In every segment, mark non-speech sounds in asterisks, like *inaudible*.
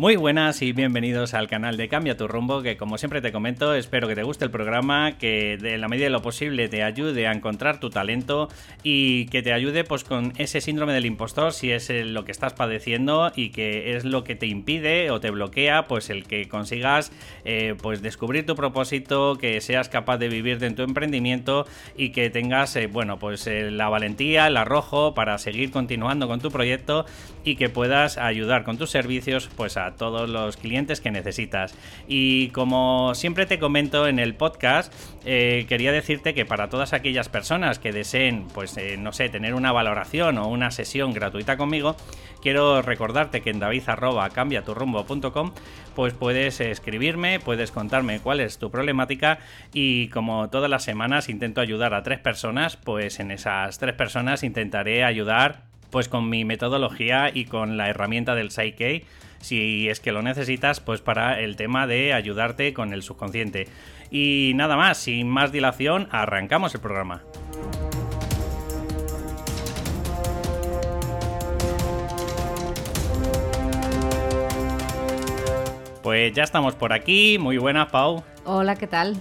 Muy buenas y bienvenidos al canal de Cambia tu rumbo, que como siempre te comento, espero que te guste el programa, que de la medida de lo posible te ayude a encontrar tu talento y que te ayude pues con ese síndrome del impostor si es lo que estás padeciendo y que es lo que te impide o te bloquea pues el que consigas eh, pues descubrir tu propósito, que seas capaz de vivir de tu emprendimiento y que tengas eh, bueno pues eh, la valentía, el arrojo para seguir continuando con tu proyecto y que puedas ayudar con tus servicios pues a todos los clientes que necesitas. Y como siempre te comento en el podcast, eh, quería decirte que para todas aquellas personas que deseen, pues eh, no sé, tener una valoración o una sesión gratuita conmigo, quiero recordarte que en david@cambiaturrumbo.com pues puedes escribirme, puedes contarme cuál es tu problemática y como todas las semanas intento ayudar a tres personas, pues en esas tres personas intentaré ayudar pues con mi metodología y con la herramienta del Psyche si es que lo necesitas, pues para el tema de ayudarte con el subconsciente. Y nada más, sin más dilación, arrancamos el programa. Pues ya estamos por aquí. Muy buenas, Pau. Hola, ¿qué tal?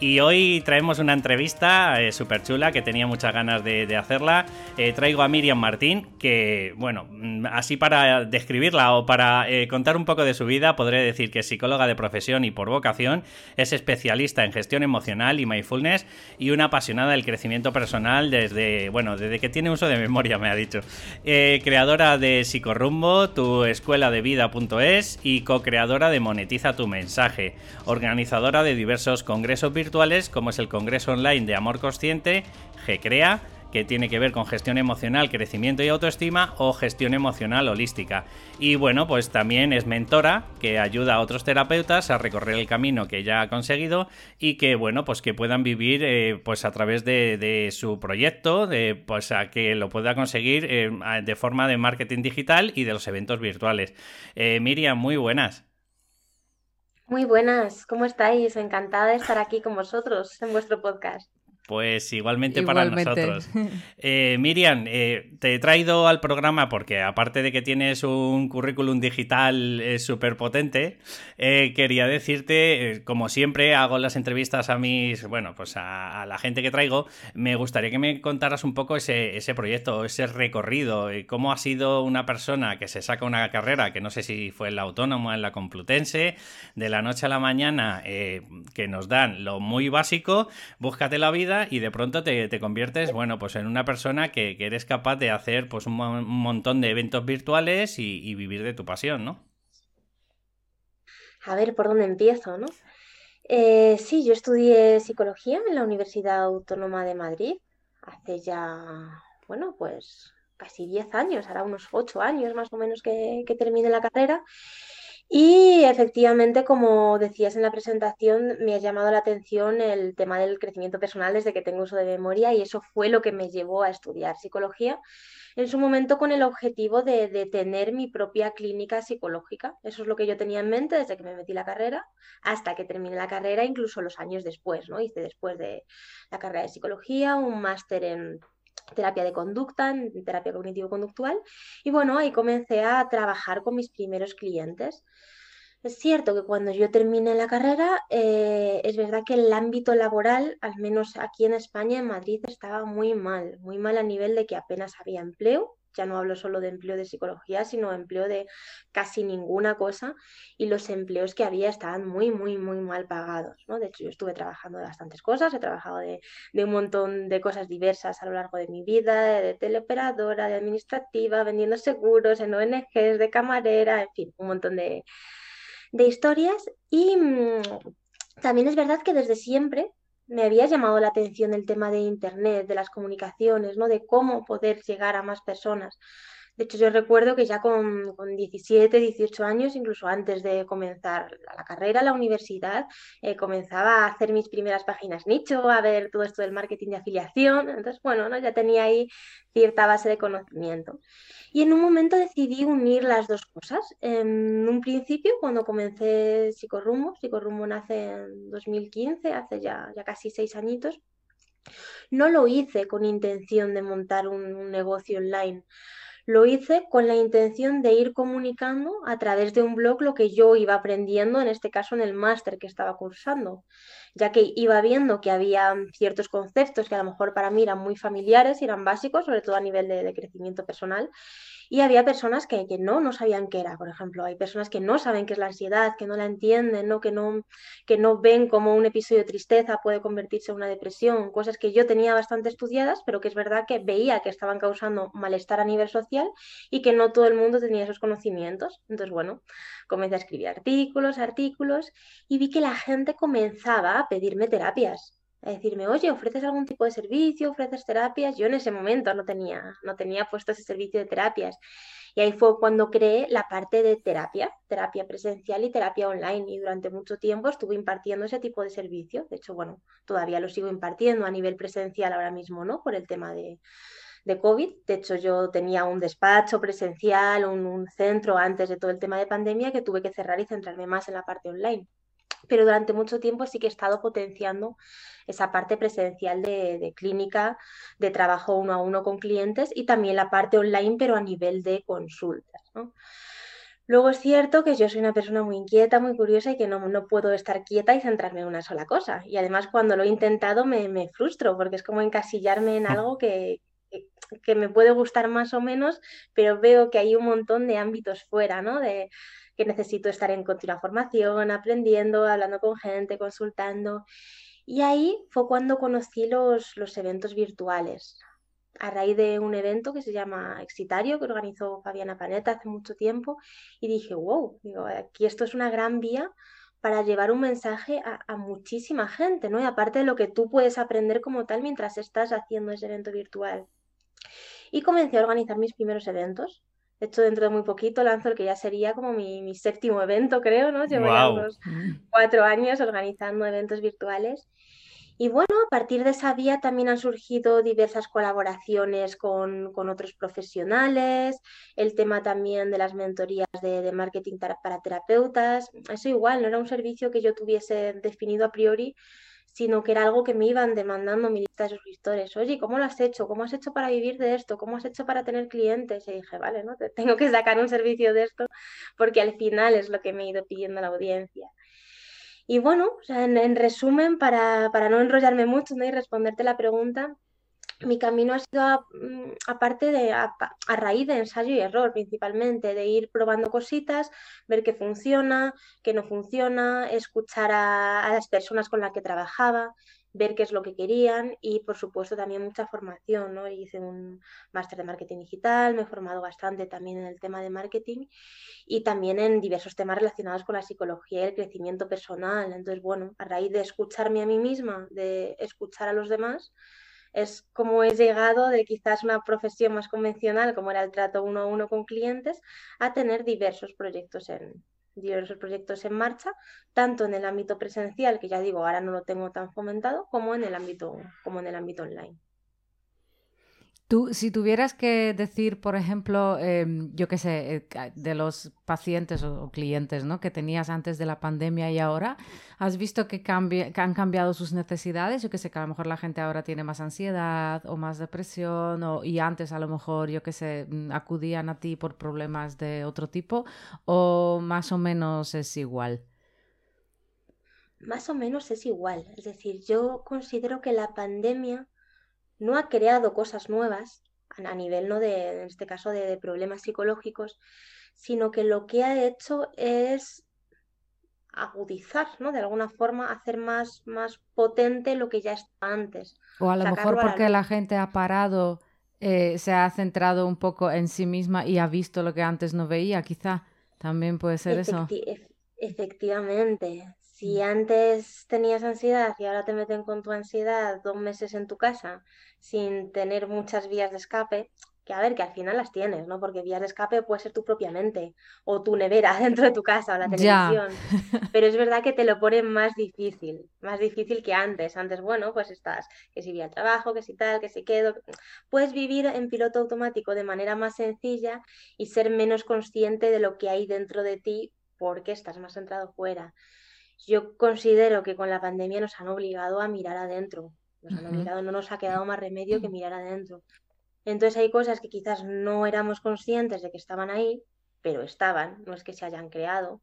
Y hoy traemos una entrevista eh, súper chula que tenía muchas ganas de, hacerla. Eh, traigo a Miriam Martín, que, bueno, mm, así para describirla o para eh, contar un poco de su vida, podré decir que es psicóloga de profesión y por vocación, es especialista en gestión emocional y mindfulness y una apasionada del crecimiento personal desde, bueno, desde que tiene uso de memoria, me ha dicho. creadora de Psicorrumbo, tu escuela de vida.es y co-creadora de Monetiza tu mensaje, organizadora de diversos congresos virtuales como es el Congreso Online de Amor Consciente, GCREA, que tiene que ver con gestión emocional, crecimiento y autoestima o gestión emocional holística. Y bueno, pues también es mentora que ayuda a otros terapeutas a recorrer el camino que ya ha conseguido y que bueno, pues que puedan vivir eh, pues a través de, su proyecto, de pues a que lo pueda conseguir eh, de forma de marketing digital y de los eventos virtuales. Eh, Miriam, muy buenas. Muy buenas, ¿cómo estáis? Encantada de estar aquí con vosotros en vuestro podcast. Pues igualmente, para nosotros. *laughs* Eh, Miriam, eh, te he traído al programa porque aparte de que tienes un currículum digital eh, súper potente, quería decirte, como siempre hago las entrevistas a mis, bueno, pues a, la gente que traigo, me gustaría que me contaras un poco ese, ese proyecto, ese recorrido, cómo ha sido una persona que se saca una carrera, que no sé si fue en la autónoma, en la complutense, de la noche a la mañana, que nos dan lo muy básico, búscate la vida y de pronto te, conviertes, bueno, pues en una persona que, eres capaz de hacer pues un, montón de eventos virtuales y, vivir de tu pasión, ¿no? A ver por dónde empiezo, ¿no? Eh, sí, yo estudié psicología en la Universidad Autónoma de Madrid hace ya, bueno, pues casi 10 años, ahora unos 8 años más o menos que, que terminé la carrera. Y efectivamente, como decías en la presentación, me ha llamado la atención el tema del crecimiento personal desde que tengo uso de memoria y eso fue lo que me llevó a estudiar psicología en su momento con el objetivo de, tener mi propia clínica psicológica. Eso es lo que yo tenía en mente desde que me metí la carrera hasta que terminé la carrera, incluso los años después, ¿no? Hice después de la carrera de psicología un máster en terapia de conducta, terapia cognitivo-conductual. Y bueno, ahí comencé a trabajar con mis primeros clientes. Es cierto que cuando yo terminé la carrera, eh, es verdad que el ámbito laboral, al menos aquí en España, en Madrid, estaba muy mal, muy mal a nivel de que apenas había empleo ya no hablo solo de empleo de psicología, sino empleo de casi ninguna cosa y los empleos que había estaban muy, muy, muy mal pagados. ¿no? De hecho, yo estuve trabajando de bastantes cosas, he trabajado de, un montón de cosas diversas a lo largo de mi vida, de teleoperadora, de administrativa, vendiendo seguros en ONGs, de camarera, en fin, un montón de, historias. Y mm, también es verdad que desde siempre me había llamado la atención el tema de Internet, de las comunicaciones, ¿no? de cómo poder llegar a más personas. De hecho, yo recuerdo que ya con, 17, 18 años, incluso antes de comenzar la carrera, la universidad, eh, comenzaba a hacer mis primeras páginas nicho, a ver todo esto del marketing de afiliación. Entonces, bueno, ¿no? ya tenía ahí cierta base de conocimiento. Y en un momento decidí unir las dos cosas. En un principio, cuando comencé Psicorrumbo, Psicorrumbo nace en 2015, hace ya, ya casi seis añitos, no lo hice con intención de montar un, negocio online. Lo hice con la intención de ir comunicando a través de un blog lo que yo iba aprendiendo, en este caso en el máster que estaba cursando, ya que iba viendo que había ciertos conceptos que a lo mejor para mí eran muy familiares y eran básicos, sobre todo a nivel de, de crecimiento personal, y había personas que, no, no sabían qué era, por ejemplo. Hay personas que no saben qué es la ansiedad, que no la entienden, ¿no? Que, no, que no ven cómo un episodio de tristeza puede convertirse en una depresión, cosas que yo tenía bastante estudiadas, pero que es verdad que veía que estaban causando malestar a nivel social y que no todo el mundo tenía esos conocimientos. Entonces, bueno, comencé a escribir artículos, artículos y vi que la gente comenzaba pedirme terapias a decirme, oye, ¿ofreces algún tipo de servicio? ¿Ofreces terapias? Yo en ese momento no tenía, no tenía puesto ese servicio de terapias. Y ahí fue cuando creé la parte de terapia, terapia presencial y terapia online. Y durante mucho tiempo estuve impartiendo ese tipo de servicio. De hecho, bueno, todavía lo sigo impartiendo a nivel presencial ahora mismo, ¿no? Por el tema de, de COVID. De hecho, yo tenía un despacho presencial, un, un centro antes de todo el tema de pandemia que tuve que cerrar y centrarme más en la parte online pero durante mucho tiempo sí que he estado potenciando esa parte presencial de, clínica, de trabajo uno a uno con clientes y también la parte online, pero a nivel de consultas. Luego es cierto que yo soy una persona muy inquieta, muy curiosa y que no, no, puedo estar quieta y centrarme en una sola cosa. Y además cuando lo he intentado me, me frustro porque es como encasillarme en algo que, que, me puede gustar más o menos, pero veo que hay un montón de ámbitos fuera, ¿no? De, que necesito estar en continua formación, aprendiendo, hablando con gente, consultando. Y ahí fue cuando conocí los, los eventos virtuales, a raíz de un evento que se llama Exitario, que organizó Fabiana Paneta hace mucho tiempo, y dije, wow, digo, aquí esto es una gran vía para llevar un mensaje a, a, muchísima gente, ¿no? Y aparte de lo que tú puedes aprender como tal mientras estás haciendo ese evento virtual. Y comencé a organizar mis primeros eventos. De hecho, dentro de muy poquito lanzo el que ya sería como mi, séptimo evento, creo, ¿no? Llevo ya unos cuatro años organizando eventos virtuales. Y bueno, a partir de esa vía también han surgido diversas colaboraciones con, otros profesionales, el tema también de las mentorías de, de marketing para terapeutas. Eso igual, no era un servicio que yo tuviese definido a priori, sino que era algo que me iban demandando mi lista de suscriptores. Oye, ¿cómo lo has hecho? ¿Cómo has hecho para vivir de esto? ¿Cómo has hecho para tener clientes? Y dije, vale, ¿no? Te *laughs* tengo que sacar un servicio de esto porque al final es lo que me he ido pidiendo la audiencia. Y bueno, en, resumen, para, para, no enrollarme mucho ¿no? y responderte la pregunta, mi camino ha sido mm, aparte de a, raíz de ensayo y error principalmente, de ir probando cositas, ver qué funciona, qué no funciona, escuchar a, las personas con las que trabajaba, ver qué es lo que querían y por supuesto también mucha formación, ¿no? Hice un máster de marketing digital, me he formado bastante también en el tema de marketing y también en diversos temas relacionados con la psicología y el crecimiento personal. Entonces, bueno, a raíz de escucharme a mí misma, de escuchar a los demás, es como he llegado de quizás una profesión más convencional, como era el trato uno a uno con clientes, a tener diversos proyectos en, diversos proyectos en marcha, tanto en el ámbito presencial, que ya digo, ahora no lo tengo tan fomentado, como en el ámbito, como en el ámbito online. Tú, si tuvieras que decir, por ejemplo, em, yo qué sé, eh, de los pacientes o, clientes ¿no? que tenías antes de la pandemia y ahora, ¿has visto que, que han cambiado sus necesidades? Yo qué sé, que a lo mejor la gente ahora tiene más ansiedad o más depresión o, y antes a lo mejor, yo qué sé, mm, acudían a ti por problemas de otro tipo o más o menos es igual. Más o menos es igual. Es decir, yo considero que la pandemia no ha creado cosas nuevas a nivel, ¿no? de, en este caso, de, problemas psicológicos, sino que lo que ha hecho es agudizar, ¿no? De alguna forma, hacer más, más potente lo que ya estaba antes. O a lo mejor porque la... gente ha parado, eh, se ha centrado un poco en sí misma y ha visto lo que antes no veía, quizá. También puede ser eso. Efectivamente, si antes tenías ansiedad y ahora te meten con tu ansiedad dos meses en tu casa sin tener muchas vías de escape, que a ver, que al final las tienes, ¿no? Porque vías de escape puede ser tú propiamente, o tu nevera *laughs* dentro de tu casa, o la televisión. *laughs* Pero es verdad que te lo ponen más difícil, más difícil que antes. Antes, bueno, pues estás, que si voy al trabajo, que si tal, que si quedo. Puedes vivir en piloto automático de manera más sencilla y ser menos consciente de lo que hay dentro de ti porque estás más centrado fuera yo considero que con la pandemia nos han obligado a mirar adentro. Nos han obligado, no nos ha quedado más remedio que mirar adentro. Entonces hay cosas que quizás no éramos conscientes de que estaban ahí, pero estaban, no es que se hayan creado.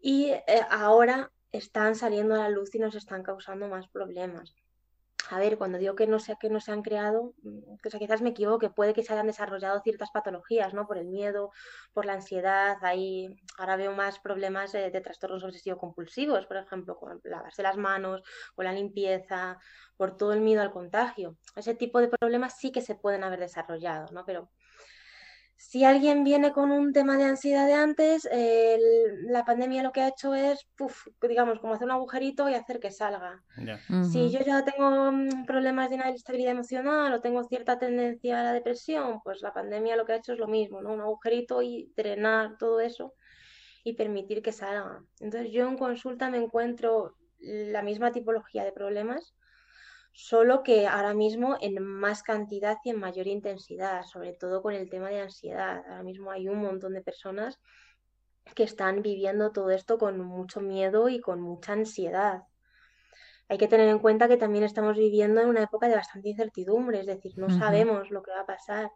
Y eh, ahora están saliendo a la luz y nos están causando más problemas a ver, cuando digo que no sé que no se han creado, mm, o sea, quizás me equivoque, puede que se hayan desarrollado ciertas patologías, ¿no? Por el miedo, por la ansiedad, ahí ahora veo más problemas de, trastornos obsesivo-compulsivos, por ejemplo, con lavarse las manos, con la limpieza, por todo el miedo al contagio. Ese tipo de problemas sí que se pueden haber desarrollado, ¿no? Pero si alguien viene con un tema de ansiedad de antes, la pandemia lo que ha hecho es, digamos, como hacer un agujerito y hacer que salga. Si yo ya tengo mm, problemas de inestabilidad emocional o tengo cierta tendencia a la depresión, pues la pandemia lo que ha hecho es lo mismo, ¿no? Un agujerito y drenar todo eso y permitir que salga. Entonces yo en consulta me encuentro la misma tipología de problemas, solo que ahora mismo en más cantidad y en mayor intensidad, sobre todo con el tema de ansiedad. Ahora mismo hay un montón de personas que están viviendo todo esto con mucho miedo y con mucha ansiedad. Hay que tener en cuenta que también estamos viviendo en una época de bastante incertidumbre, es decir, no sabemos lo que va a pasar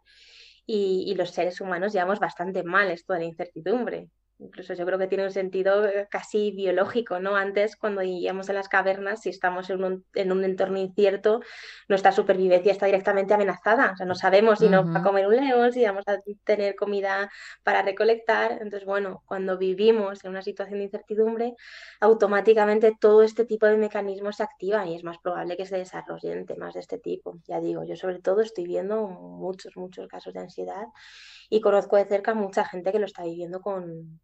y, y los seres humanos llevamos bastante mal esto de la incertidumbre. Incluso yo creo que tiene un sentido eh, casi biológico, ¿no? Antes, cuando vivíamos en las cavernas, si estamos en un, en un entorno incierto, nuestra supervivencia está directamente amenazada. O sea, no sabemos si nos va a comer un león, si vamos a tener comida para recolectar. Entonces, bueno, cuando vivimos en una situación de incertidumbre, automáticamente todo este tipo de mecanismos se activan y es más probable que se desarrollen temas de este tipo. Ya digo, yo sobre todo estoy viendo muchos, muchos casos de ansiedad y conozco de cerca mucha gente que lo está viviendo con,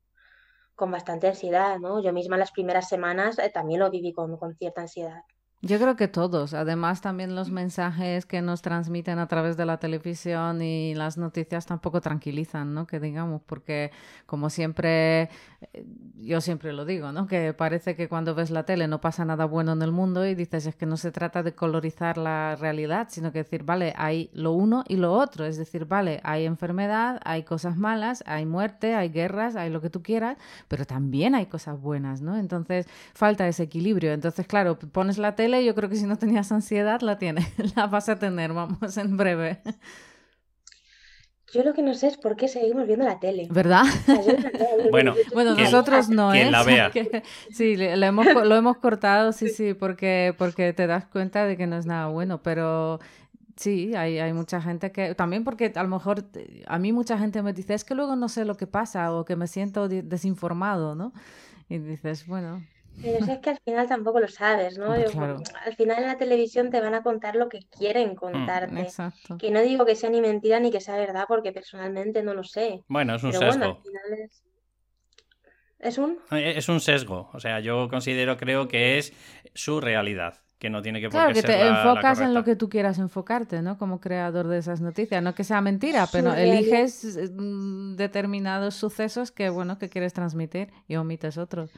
con bastante ansiedad, ¿no? Yo misma las primeras semanas eh, también lo viví con, con cierta ansiedad. Yo creo que todos. Además, también los mensajes que nos transmiten a través de la televisión y las noticias tampoco tranquilizan, ¿no? Que digamos, porque como siempre, eh, yo siempre lo digo, ¿no? Que parece que cuando ves la tele no pasa nada bueno en el mundo y dices, es que no se trata de colorizar la realidad, sino que decir, vale, hay lo uno y lo otro. Es decir, vale, hay enfermedad, hay cosas malas, hay muerte, hay guerras, hay lo que tú quieras, pero también hay cosas buenas, ¿no? Entonces, falta ese equilibrio. Entonces, claro, pones la tele yo creo que si no tenías ansiedad, la tienes, *laughs* la vas a tener, vamos, en breve. Yo lo que no sé es por qué seguimos viendo la tele. ¿Verdad? bueno, bueno nosotros no, ¿eh? la vea. *laughs* sí, lo hemos, lo hemos cortado, sí, sí, porque, porque te das cuenta de que no es nada bueno, pero sí, hay, hay mucha gente que, también porque a lo mejor a mí mucha gente me dice, es que luego no sé lo que pasa o que me siento desinformado, ¿no? Y dices, bueno, pero es que al final tampoco lo sabes, ¿no? Al final en la televisión te van a contar lo que quieren mm, contarte. exacto. Que no digo que sea ni mentira ni que sea verdad, porque personalmente no lo sé. Bueno, es un sesgo. es... un? Eh, es un sesgo. O sea, yo considero, creo que es su realidad que no tiene que por claro, que te enfocas en lo que tú quieras enfocarte, ¿no? Como creador de esas noticias. No que sea mentira, pero eliges mm, determinados sucesos que, bueno, que quieres transmitir y omites otros.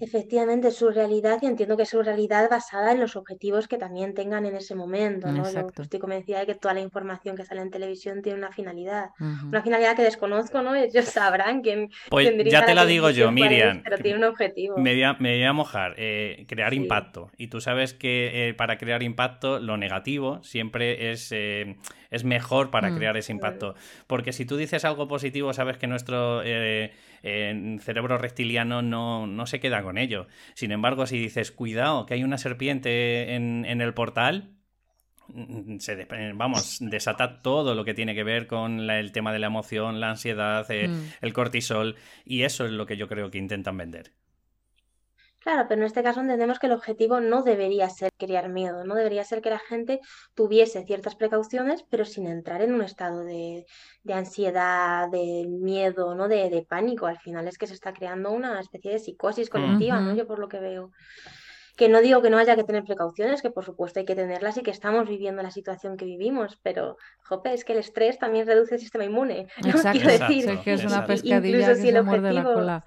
Efectivamente, su realidad, y entiendo que su realidad basada en los objetivos que también tengan en ese momento, ¿no? estoy convencida de que toda la información que sale en televisión tiene una finalidad. Una finalidad que desconozco, ¿no? Ellos *laughs* sabrán quién. Pues ya te la, digo yo, Miriam. pero tiene un objetivo. Me voy a, me voy a mojar. Eh, crear impacto. Y tú sabes que eh, para crear impacto, lo negativo siempre es. Eh, es mejor para mm. crear ese impacto. Porque si tú dices algo positivo, sabes que nuestro eh, cerebro reptiliano no, no, se queda con ello. Sin embargo, si dices, cuidado, que hay una serpiente en, en el portal, mm, se, vamos, desata todo lo que tiene que ver con el tema de la emoción, la ansiedad, eh, mm. el cortisol, y eso es lo que yo creo que intentan vender. Claro, pero en este caso entendemos que el objetivo no debería ser crear miedo, no debería ser que la gente tuviese ciertas precauciones, pero sin entrar en un estado de, ansiedad, de miedo, ¿no? De, pánico. Al final es que se está creando una especie de psicosis colectiva, ¿no? Yo por lo que veo. Que no digo que no haya que tener precauciones, que por supuesto hay que tenerlas y que estamos viviendo la situación que vivimos, pero, jope, es que el estrés también reduce el sistema inmune. *laughs* Exacto, Quiero decir, que es una pescadilla que se muerde la cola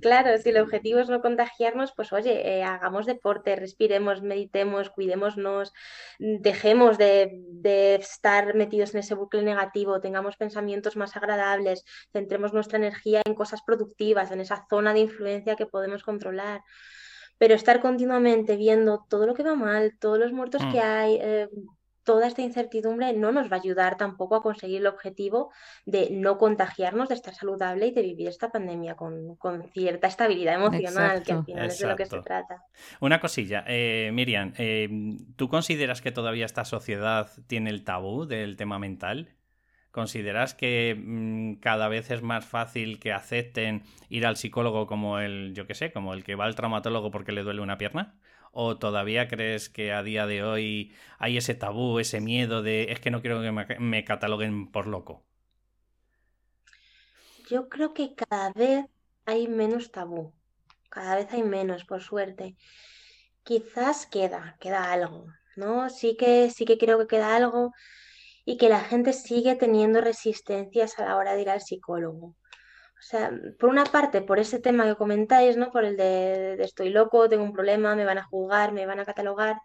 Claro, si el objetivo es no contagiarnos, pues oye, eh, hagamos deporte, respiremos, meditemos, cuidémonos, dejemos de, estar metidos en ese bucle negativo, tengamos pensamientos más agradables, centremos nuestra energía en cosas productivas, en esa zona de influencia que podemos controlar. Pero estar continuamente viendo todo lo que va mal, todos los muertos que mm. hay, eh, toda esta incertidumbre no nos va a ayudar tampoco a conseguir el objetivo de no contagiarnos, de estar saludable y de vivir esta pandemia con, cierta estabilidad emocional, que al final es de lo que se trata. Una cosilla, eh, Miriam, eh, ¿tú consideras que todavía esta sociedad tiene el tabú del tema mental? ¿Consideras que mm, cada vez es más fácil que acepten ir al psicólogo como el, yo qué sé, como el que va al traumatólogo porque le duele una pierna? ¿O todavía crees que a día de hoy hay ese tabú, ese miedo de es que no quiero que me, cataloguen por loco? Yo creo que cada vez hay menos tabú, cada vez hay menos, por suerte. Quizás queda, queda algo, ¿no? Sí que, sí que creo que queda algo y que la gente sigue teniendo resistencias a la hora de ir al psicólogo. O sea, por una parte, por ese tema que comentáis, ¿no? Por el de, estoy loco, tengo un problema, me van a juzgar, me van a catalogar.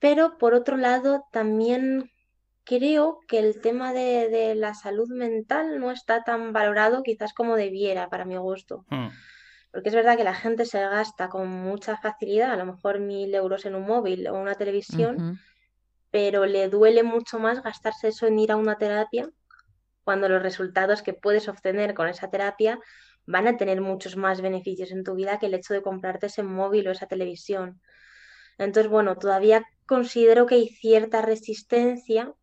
Pero por otro lado, también creo que el tema de, la salud mental no está tan valorado quizás como debiera, para mi gusto. Hmm. Porque es verdad que la gente se gasta con mucha facilidad, a lo mejor mil euros en un móvil o una televisión, pero le duele mucho más gastarse eso en ir a una terapia cuando los resultados que puedes obtener con esa terapia van a tener muchos más beneficios en tu vida que el hecho de comprarte ese móvil o esa televisión. Entonces, bueno, todavía considero que hay cierta resistencia,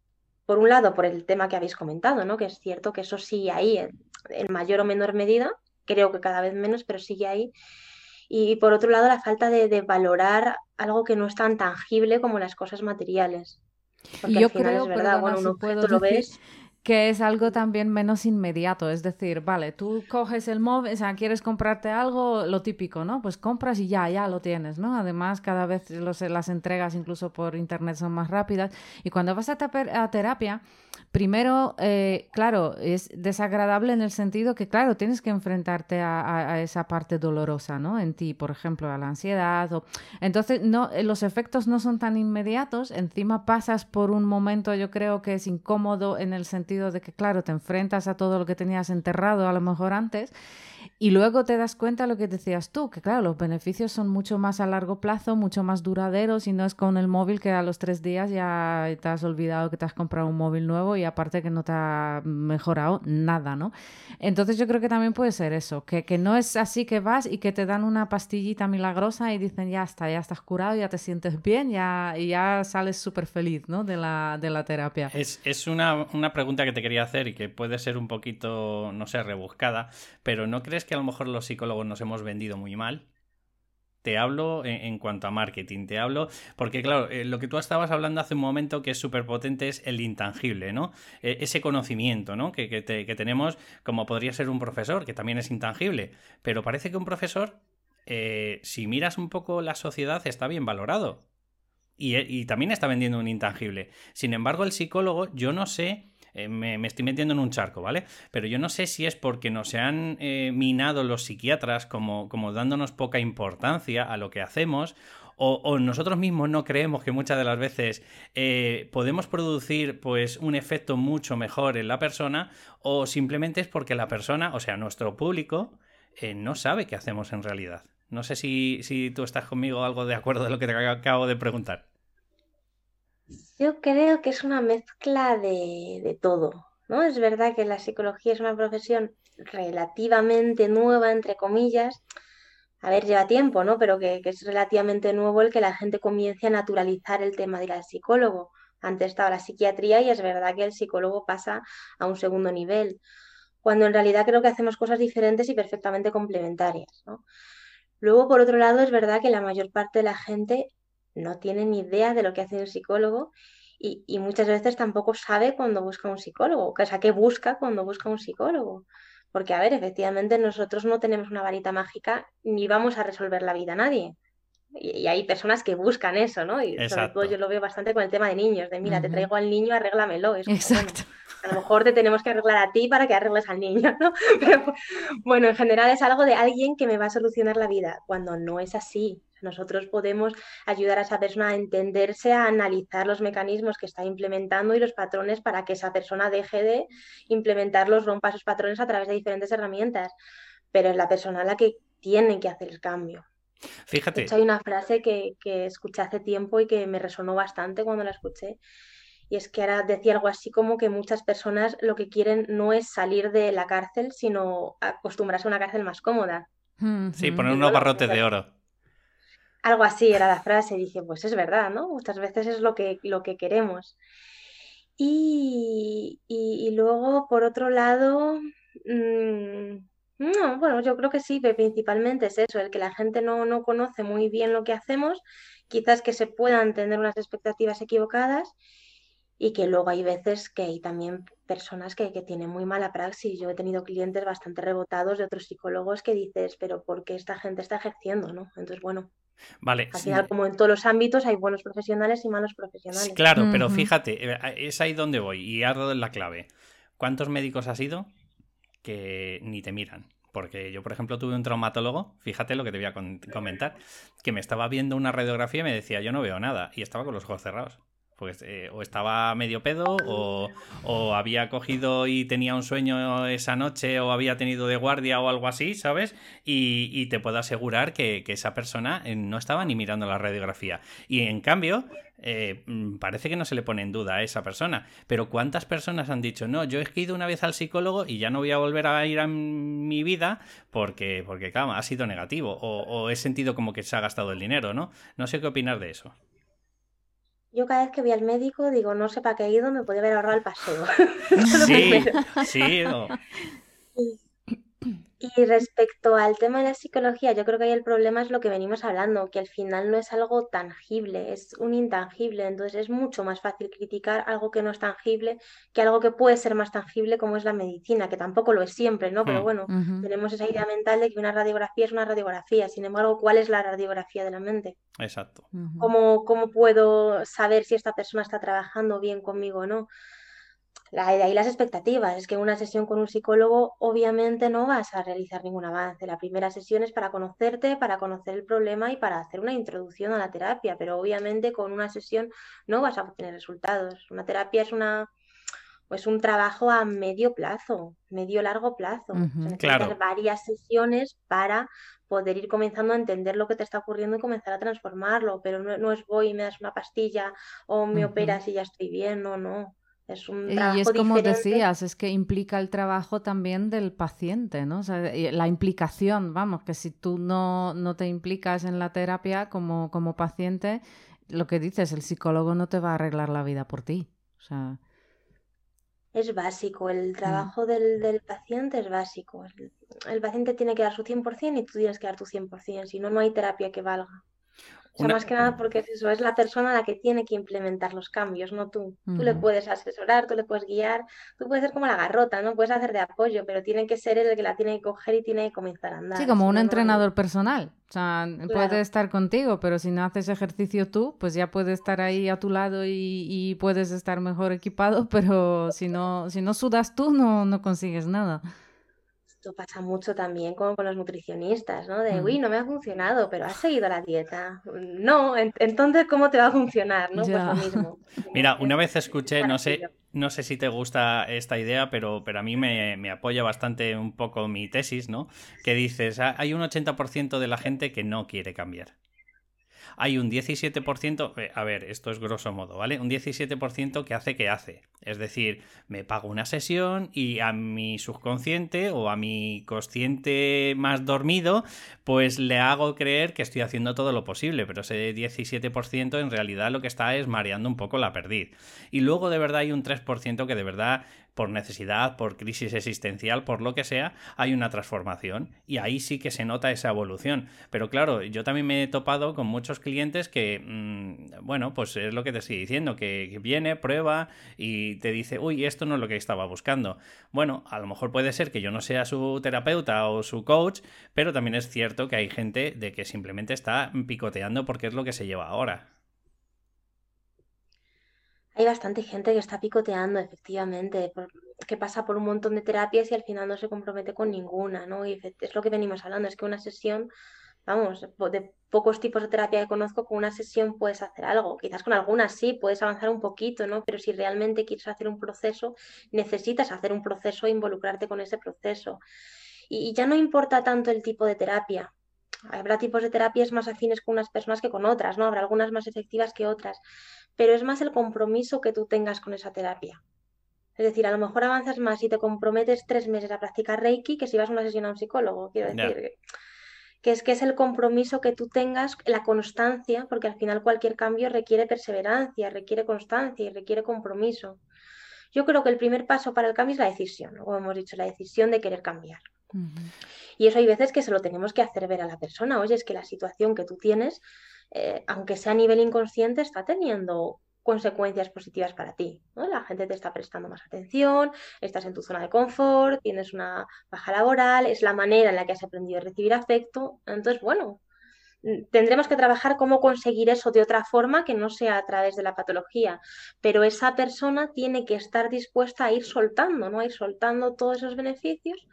por un lado, por el tema que habéis comentado, ¿no? Que es cierto que eso sigue ahí en, mayor o menor medida, creo que cada vez menos, pero sigue ahí. Y por otro lado, la falta de, valorar algo que no es tan tangible como las cosas materiales. y yo creo, es verdad, bueno, uno, tú lo ves que es algo también menos inmediato, es decir, vale, tú coges el móvil, o sea, quieres comprarte algo, lo típico, ¿no? Pues compras y ya, ya lo tienes, ¿no? Además, cada vez las entregas incluso por internet son más rápidas y cuando vas a, a terapia, primero, eh, claro, es desagradable en el sentido que, claro, tienes que enfrentarte a, esa parte dolorosa, ¿no? En ti, por ejemplo, a la ansiedad. O... Entonces, no, los efectos no son tan inmediatos, encima pasas por un momento, yo creo que es incómodo en el sentido de que, claro, te enfrentas a todo lo que tenías enterrado a lo mejor antes y luego te das cuenta lo que decías tú, que claro, los beneficios son mucho más a largo plazo, mucho más duraderos y no es con el móvil que a los tres días ya te has olvidado que te has comprado un móvil nuevo y aparte que no te ha mejorado nada, ¿no? Entonces yo creo que también puede ser eso, que, que no es así que vas y que te dan una pastillita milagrosa y dicen ya está, ya estás curado, ya te sientes bien ya, y ya sales súper feliz, ¿no? De la, de la terapia. Es, es una, una pregunta que te quería hacer y que puede ser un poquito, no sé, rebuscada, pero ¿no crees que a lo mejor los psicólogos nos hemos vendido muy mal. Te hablo en, cuanto a marketing, te hablo porque claro, eh, lo que tú estabas hablando hace un momento que es súper potente es el intangible, ¿no? E, ese conocimiento, ¿no? Que, tenemos como podría ser un profesor, que también es intangible, pero parece que un profesor, eh, si miras un poco la sociedad, está bien valorado. Y, y también está vendiendo un intangible. Sin embargo, el psicólogo, yo no sé eh, me, estoy metiendo en un charco, ¿vale? Pero yo no sé si es porque nos han eh, minado los psiquiatras como, como dándonos poca importancia a lo que hacemos o, nosotros mismos no creemos que muchas de las veces eh, podemos producir pues un efecto mucho mejor en la persona o simplemente es porque la persona, o sea, nuestro público, no sabe qué hacemos en realidad. No sé si, si tú estás conmigo algo de acuerdo de lo que te acabo de preguntar. Yo creo que es una mezcla de, todo, ¿no? Es verdad que la psicología es una profesión relativamente nueva, entre comillas. A ver, lleva tiempo, ¿no? Pero que, es relativamente nuevo el que la gente comience a naturalizar el tema de ir al psicólogo. Antes estaba la psiquiatría y es verdad que el psicólogo pasa a un segundo nivel, cuando en realidad creo que hacemos cosas diferentes y perfectamente complementarias, ¿no? Luego, por otro lado, es verdad que la mayor parte de la gente no tiene ni idea de lo que hace un psicólogo y, muchas veces tampoco sabe cuando busca un psicólogo, o sea, qué busca cuando busca un psicólogo. Porque, a ver, efectivamente nosotros no tenemos una varita mágica ni vamos a resolver la vida a nadie. Y, hay personas que buscan eso, ¿no? Y sobre todo yo lo veo bastante con el tema de niños, de mira, te traigo al niño, arréglamelo. Es Exacto. a lo mejor te tenemos que arreglar a ti para que arregles al niño, *laughs* ¿no? Pero bueno, en general es algo de alguien que me va a solucionar la vida, cuando no es así. Nosotros podemos ayudar a esa persona a entenderse, a analizar los mecanismos que está implementando y los patrones para que esa persona deje de implementarlos, rompa esos patrones a través de diferentes herramientas. Pero es la persona la que tiene que hacer el cambio. Fíjate. De hecho, hay una frase que, que escuché hace tiempo y que me resonó bastante cuando la escuché, Y es que ahora decía algo así como que muchas personas lo que quieren no es salir de la cárcel, sino acostumbrarse a una cárcel más cómoda. Sí, poner unos barrotes de oro. Algo así era la frase. Y dije, pues es verdad, ¿no? Muchas veces es lo que, lo que queremos. Y, y, luego, por otro lado, mmm, no, bueno, yo creo que sí, pero principalmente es eso, el que la gente no, no conoce muy bien lo que hacemos, quizás que se puedan tener unas expectativas equivocadas y que luego hay veces que hay también personas que, que, tienen muy mala praxis. Yo he tenido clientes bastante rebotados de otros psicólogos que dices, pero ¿por qué esta gente está ejerciendo? ¿no? Entonces, bueno. Vale. Al final, como en todos los ámbitos, hay buenos profesionales y malos profesionales. Claro, pero fíjate, eh, es ahí donde voy y has dado la clave. ¿Cuántos médicos has ido que ni te miran? Porque yo, por ejemplo, tuve un traumatólogo, fíjate lo que te voy a comentar, que me estaba viendo una radiografía y me decía, yo no veo nada, y estaba con los ojos cerrados. Pues eh, o estaba medio pedo, o, o, había cogido y tenía un sueño esa noche, o había tenido de guardia o algo así, ¿sabes? Y, y te puedo asegurar que, que, esa persona eh, no estaba ni mirando la radiografía. Y en cambio, eh, mm, parece que no se le pone en duda a esa persona. Pero ¿cuántas personas han dicho, no, yo he ido una vez al psicólogo y ya no voy a volver a ir a mi vida porque, porque claro, ha sido negativo? O, o he sentido como que se ha gastado el dinero, ¿no? No sé qué opinar de eso. Yo cada vez que voy al médico digo, no sé para qué he ido, me podía haber ahorrado el paseo. *laughs* sí, sí. O... Y respecto al tema de la psicología, yo creo que ahí el problema es lo que venimos hablando, que al final no es algo tangible, es un intangible, entonces es mucho más fácil criticar algo que no es tangible que algo que puede ser más tangible como es la medicina, que tampoco lo es siempre, ¿no? Pero hmm. bueno, tenemos esa idea mental de que una radiografía es una radiografía, sin embargo, ¿cuál es la radiografía de la mente? Exacto. ¿Cómo, cómo puedo saber si esta persona está trabajando bien conmigo o no? De ahí las expectativas. Es que en una sesión con un psicólogo obviamente no vas a realizar ningún avance. La primera sesión es para conocerte, para conocer el problema y para hacer una introducción a la terapia, pero obviamente con una sesión no vas a obtener resultados. Una terapia es una pues un trabajo a medio plazo, medio largo plazo. claro. varias sesiones para poder ir comenzando a entender lo que te está ocurriendo y comenzar a transformarlo, pero no, es voy y me das una pastilla o me operas y ya estoy bien, no, no. Es un y es como decías, es que implica el trabajo también del paciente, ¿no? O sea, la implicación, vamos, que si tú no, no te implicas en la terapia como, como paciente, lo que dices, el psicólogo no te va a arreglar la vida por ti. O sea... Es básico, el mm. trabajo del, del, paciente es básico. El, el, paciente tiene que dar su 100% y tú tienes que dar tu 100%, si no, no hay terapia que valga más que nada porque es eso, es la persona la que tiene que implementar los cambios, no tú. Tú le puedes asesorar, tú le puedes guiar, tú puedes ser como la garrota, ¿no? Puedes hacer de apoyo, pero tiene que ser el que la tiene que coger y tiene que comenzar a andar. Sí, como un entrenador personal. O sea, puede estar contigo, pero si no haces ejercicio tú, pues ya puede estar ahí a tu lado y, y puedes estar mejor equipado, *laughs* pero si no, si no sudas tú, no, no consigues nada pasa mucho también con, con los nutricionistas, ¿no? De, uy, no me ha funcionado, pero has seguido la dieta. No, entonces, ¿cómo te va a funcionar? ¿no? Pues lo mismo. *laughs* Mira, una vez escuché, no sé, no sé si te gusta esta idea, pero, pero a mí me, me apoya bastante un poco mi tesis, ¿no? Que dices, ah, hay un 80% de la gente que no quiere cambiar hay un 17%, eh, a ver, esto es grosso modo, ¿vale? Un 17% que hace que hace. Es decir, me pago una sesión y a mi subconsciente o a mi consciente más dormido, pues le hago creer que estoy haciendo todo lo posible, pero ese 17% en realidad lo que está es mareando un poco la perdiz. Y luego de verdad hay un 3% que de verdad por necesidad, por crisis existencial, por lo que sea, hay una transformación y ahí sí que se nota esa evolución. Pero claro, yo también me he topado con muchos clientes que, mm, bueno, pues es lo que te estoy diciendo, que viene, prueba y te dice, uy, esto no es lo que estaba buscando. Bueno, a lo mejor puede ser que yo no sea su terapeuta o su coach, pero también es cierto que hay gente de que simplemente está picoteando porque es lo que se lleva ahora. Hay bastante gente que está picoteando, efectivamente, que pasa por un montón de terapias y al final no se compromete con ninguna, ¿no? Y es lo que venimos hablando, es que una sesión, vamos, de pocos tipos de terapia que conozco, con una sesión puedes hacer algo. Quizás con algunas sí, puedes avanzar un poquito, ¿no? Pero si realmente quieres hacer un proceso, necesitas hacer un proceso e involucrarte con ese proceso. Y, y ya no importa tanto el tipo de terapia, habrá tipos de terapias más afines con unas personas que con otras, ¿no? Habrá algunas más efectivas que otras, pero es más el compromiso que tú tengas con esa terapia. Es decir, a lo mejor avanzas más y te comprometes tres meses a practicar Reiki que si vas a una sesión a un psicólogo. Quiero decir, que es que es el compromiso que tú tengas, la constancia, porque al final cualquier cambio requiere perseverancia, requiere constancia y requiere compromiso. Yo creo que el primer paso para el cambio es la decisión, como hemos dicho, la decisión de querer cambiar. Y eso hay veces que se lo tenemos que hacer ver a la persona. Oye, es que la situación que tú tienes, eh, aunque sea a nivel inconsciente, está teniendo consecuencias positivas para ti. La gente te está prestando más atención, estás en tu zona de confort, tienes una baja laboral, es la manera en la que has aprendido a recibir afecto. Entonces, bueno, tendremos que trabajar cómo conseguir eso de otra forma que no sea a través de la patología, pero esa persona tiene que estar dispuesta a ir soltando, ¿no? A ir soltando todos esos beneficios,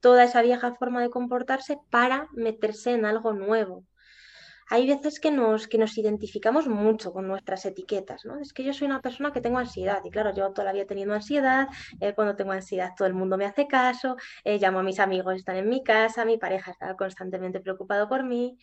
toda esa vieja forma de comportarse para meterse en algo nuevo hay veces que nos, que nos identificamos mucho con nuestras etiquetas, ¿no? Es que yo soy una persona que tengo ansiedad y claro, yo todavía teniendo ansiedad, eh, cuando tengo ansiedad todo el mundo me hace caso, eh, llamo a mis amigos, están en mi casa, mi pareja está constantemente preocupado por mí.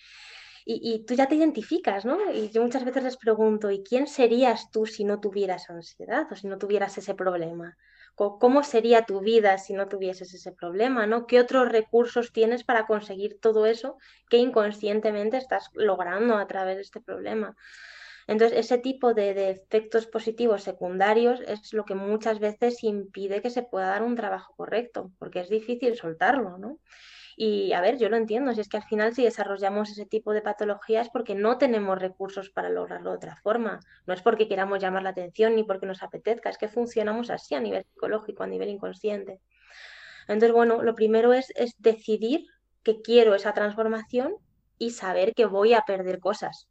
Y, tú ya te identificas, ¿no? Y yo muchas veces les pregunto, ¿y quién serías tú si no tuvieras ansiedad o si no tuvieras ese problema? cómo sería tu vida si no tuvieses ese problema, ¿no? ¿Qué otros recursos tienes para conseguir todo eso que inconscientemente estás logrando a través de este problema? Entonces, ese tipo de, de, efectos positivos secundarios es lo que muchas veces impide que se pueda dar un trabajo correcto, porque es difícil soltarlo, ¿no? Y a ver, yo lo entiendo, si es que al final si desarrollamos ese tipo de patologías porque no tenemos recursos para lograrlo de otra forma. No es porque queramos llamar la atención ni porque nos apetezca, es que funcionamos así a nivel psicológico, a nivel inconsciente. Entonces, bueno, lo primero es, es decidir que quiero esa transformación y saber que voy a perder cosas.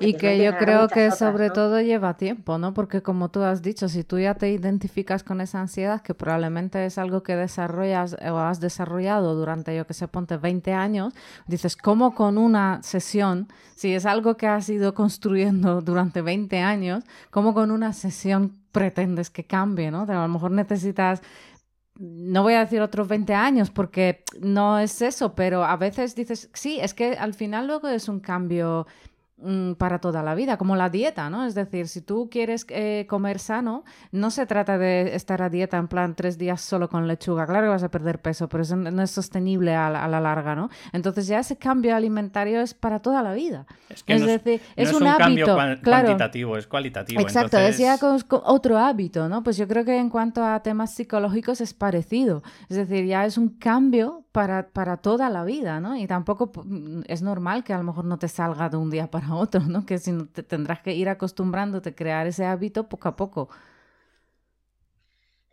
Y que yo creo que sobre todo lleva tiempo, ¿no? Porque como tú has dicho, si tú ya te identificas con esa ansiedad, que probablemente es algo que desarrollas o has desarrollado durante, yo que sé, ponte 20 años, dices, ¿cómo con una sesión, si es algo que has ido construyendo durante 20 años, cómo con una sesión pretendes que cambie, ¿no? a lo mejor necesitas no voy a decir otros 20 años porque no es eso, pero a veces dices, sí, es que al final luego es un cambio para toda la vida, como la dieta, ¿no? Es decir, si tú quieres eh, comer sano, no se trata de estar a dieta en plan tres días solo con lechuga. Claro que vas a perder peso, pero eso no es sostenible a la, larga, ¿no? Entonces ya ese cambio alimentario es para toda la vida. Es, decir, es, un, hábito, cuantitativo, es cualitativo. Exacto, es ya otro hábito, ¿no? Pues yo creo que en cuanto a temas psicológicos es parecido. Es decir, ya es un cambio para, para toda la vida, ¿no? Y tampoco mm, es normal que a lo mejor no te salga de un día para otro, ¿no? Que si no te tendrás que ir acostumbrándote a crear ese hábito poco a poco.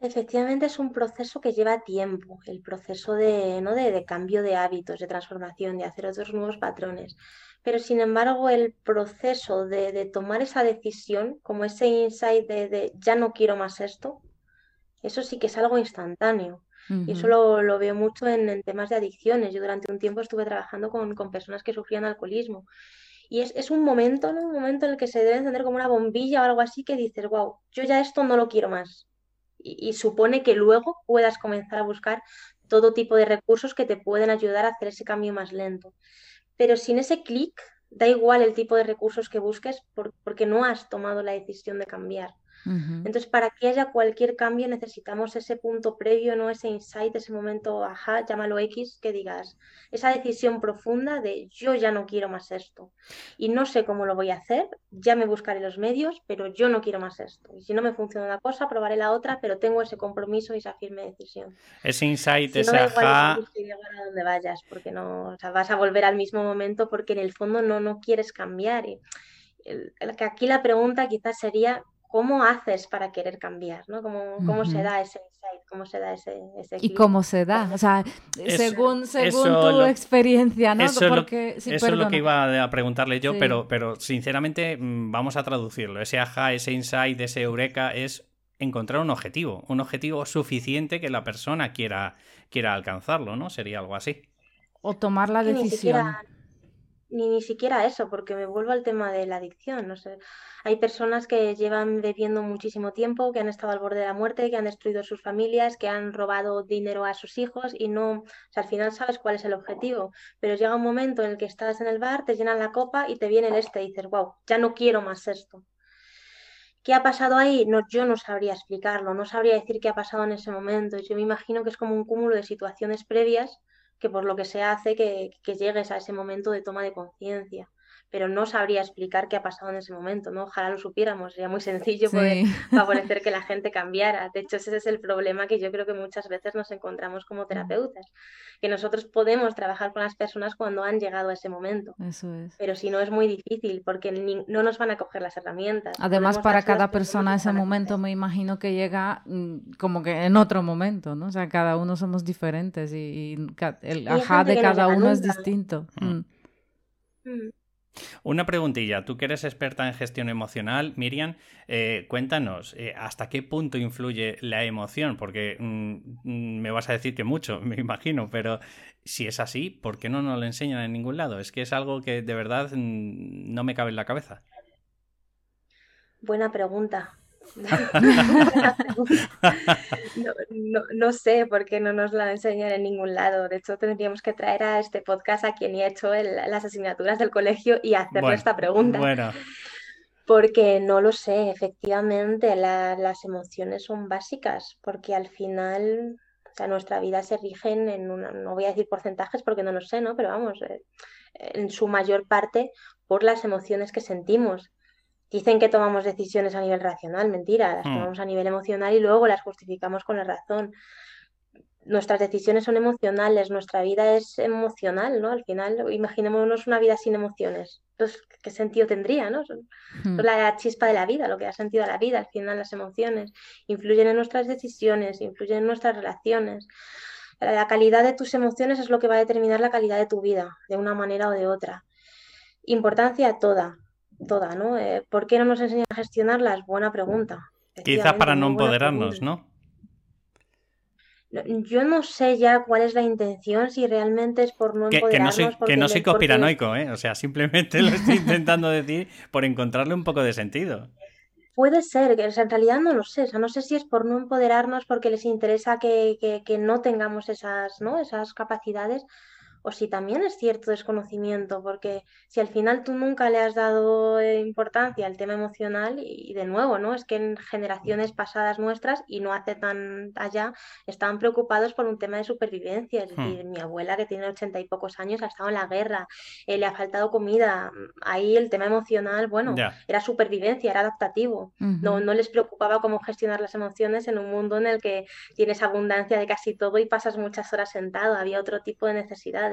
Efectivamente es un proceso que lleva tiempo, el proceso de, ¿no? de, cambio de hábitos, de transformación, de hacer otros nuevos patrones. Pero sin embargo, el proceso de, tomar esa decisión, como ese insight de, ya no quiero más esto, eso sí que es algo instantáneo. Y eso lo, veo mucho en, temas de adicciones. Yo durante un tiempo estuve trabajando con, con personas que sufrían alcoholismo y es, un momento, ¿no? Un momento en el que se debe encender como una bombilla o algo así que dices, wow, yo ya esto no lo quiero más. Y, supone que luego puedas comenzar a buscar todo tipo de recursos que te pueden ayudar a hacer ese cambio más lento. Pero sin ese clic, da igual el tipo de recursos que busques porque no has tomado la decisión de cambiar. Entonces, para que haya cualquier cambio necesitamos ese punto previo, no ese insight, ese momento, ajá, llámalo X, que digas, esa decisión profunda de yo ya no quiero más esto y no sé cómo lo voy a hacer, ya me buscaré los medios, pero yo no quiero más esto. Y si no me funciona una cosa, probaré la otra, pero tengo ese compromiso y esa firme decisión. Ese insight, ese ajá. a donde vayas, porque no, vas a volver al mismo momento porque en el fondo no, no quieres cambiar. Y aquí la pregunta quizás sería cómo haces para querer cambiar, ¿no? ¿Cómo, se da ese insight? ¿Cómo se da ese, ese Y cómo se da, o sea, según, según tu experiencia, ¿no? Eso, Porque, es, lo, eso es lo que iba a preguntarle yo, pero, pero sinceramente mm, vamos a traducirlo. Ese aha, ese insight, ese eureka es encontrar un objetivo, un objetivo suficiente que la persona quiera, quiera alcanzarlo, ¿no? Sería algo así. O tomar la decisión ni, ni siquiera eso, porque me vuelvo al tema de la adicción. No sé. Hay personas que llevan bebiendo muchísimo tiempo, que han estado al borde de la muerte, que han destruido sus familias, que han robado dinero a sus hijos y no, o sea, al final sabes cuál es el objetivo, pero llega un momento en el que estás en el bar, te llenan la copa y te viene el este y dices, wow, ya no quiero más esto. ¿Qué ha pasado ahí? No, yo no sabría explicarlo, no sabría decir qué ha pasado en ese momento. Yo me imagino que es como un cúmulo de situaciones previas que por lo que se hace que, que llegues a ese momento de toma de conciencia pero no sabría explicar qué ha pasado en ese momento, ¿no? Ojalá lo supiéramos, sería muy sencillo poder *laughs* favorecer que la gente cambiara. De hecho, ese es el problema que yo creo que muchas veces nos encontramos como terapeutas, que nosotros podemos trabajar con las personas cuando han llegado a ese momento. Eso es. Pero si no es muy difícil, porque no nos van a coger las herramientas. Además, para cada persona ese momento me imagino que llega mm, como que en otro momento, ¿no? O sea, cada uno somos diferentes y, el ajá de cada uno es distinto. Mm. Mm. Una preguntilla, tú que eres experta en gestión emocional, Miriam, eh, cuéntanos, eh, ¿hasta qué punto influye la emoción? Porque mm, mm, me vas a decir que mucho, *laughs* me imagino, pero si es así, ¿por qué no nos lo enseñan en ningún lado? Es que es algo que de verdad mm, no me cabe en la cabeza. Buena pregunta. *laughs* no, sé por qué no nos la enseñan en ningún lado. De hecho, tendríamos que traer a este podcast a quien ha hecho las asignaturas del colegio y hacerle esta pregunta. Bueno. Porque no lo sé, efectivamente, las emociones son básicas, porque al final, o sea, nuestra vida se rige en una, no voy a decir porcentajes porque no lo sé, ¿no? Pero vamos, eh, en su mayor parte por las emociones que sentimos. Dicen que tomamos decisiones a nivel racional, mentira, las hmm. tomamos a nivel emocional y luego las justificamos con la razón. Nuestras decisiones son emocionales, nuestra vida es emocional, ¿no? Al final, imaginémonos una vida sin emociones. Entonces, ¿qué sentido tendría, no? Son, hmm. la chispa de la vida, lo que da sentido a la vida. Al final, las emociones influyen en nuestras decisiones, influyen en nuestras relaciones. La calidad de tus emociones es lo que va a determinar la calidad de tu vida, de una manera o de otra. Importancia toda, toda, ¿no? Eh, ¿Por qué no nos enseñan a gestionarlas? Buena pregunta. Quizás para no empoderarnos, ¿no? Yo no sé ya cuál es la intención, si realmente es por no empoderarnos. Que no soy, que no soy copiranoico, ¿eh? O sea, simplemente lo estoy *laughs* intentando decir por encontrarle un poco de sentido. Puede ser, que en realidad no lo sé, o sea, no sé si es por no empoderarnos porque les interesa que, que, que no tengamos esas, ¿no? esas capacidades, o si también es cierto desconocimiento, porque si al final tú nunca le has dado eh, importancia al tema emocional, y de nuevo, ¿no? Es que en generaciones pasadas nuestras y no hace tan allá, estaban preocupados por un tema de supervivencia. Es hmm. decir, mi abuela que tiene ochenta y pocos años ha estado en la guerra, eh, le ha faltado comida. Ahí el tema emocional, bueno, era supervivencia, era adaptativo. no, no les preocupaba cómo gestionar las emociones en un mundo en el que tienes abundancia de casi todo y pasas muchas horas sentado. Había otro tipo de necesidades.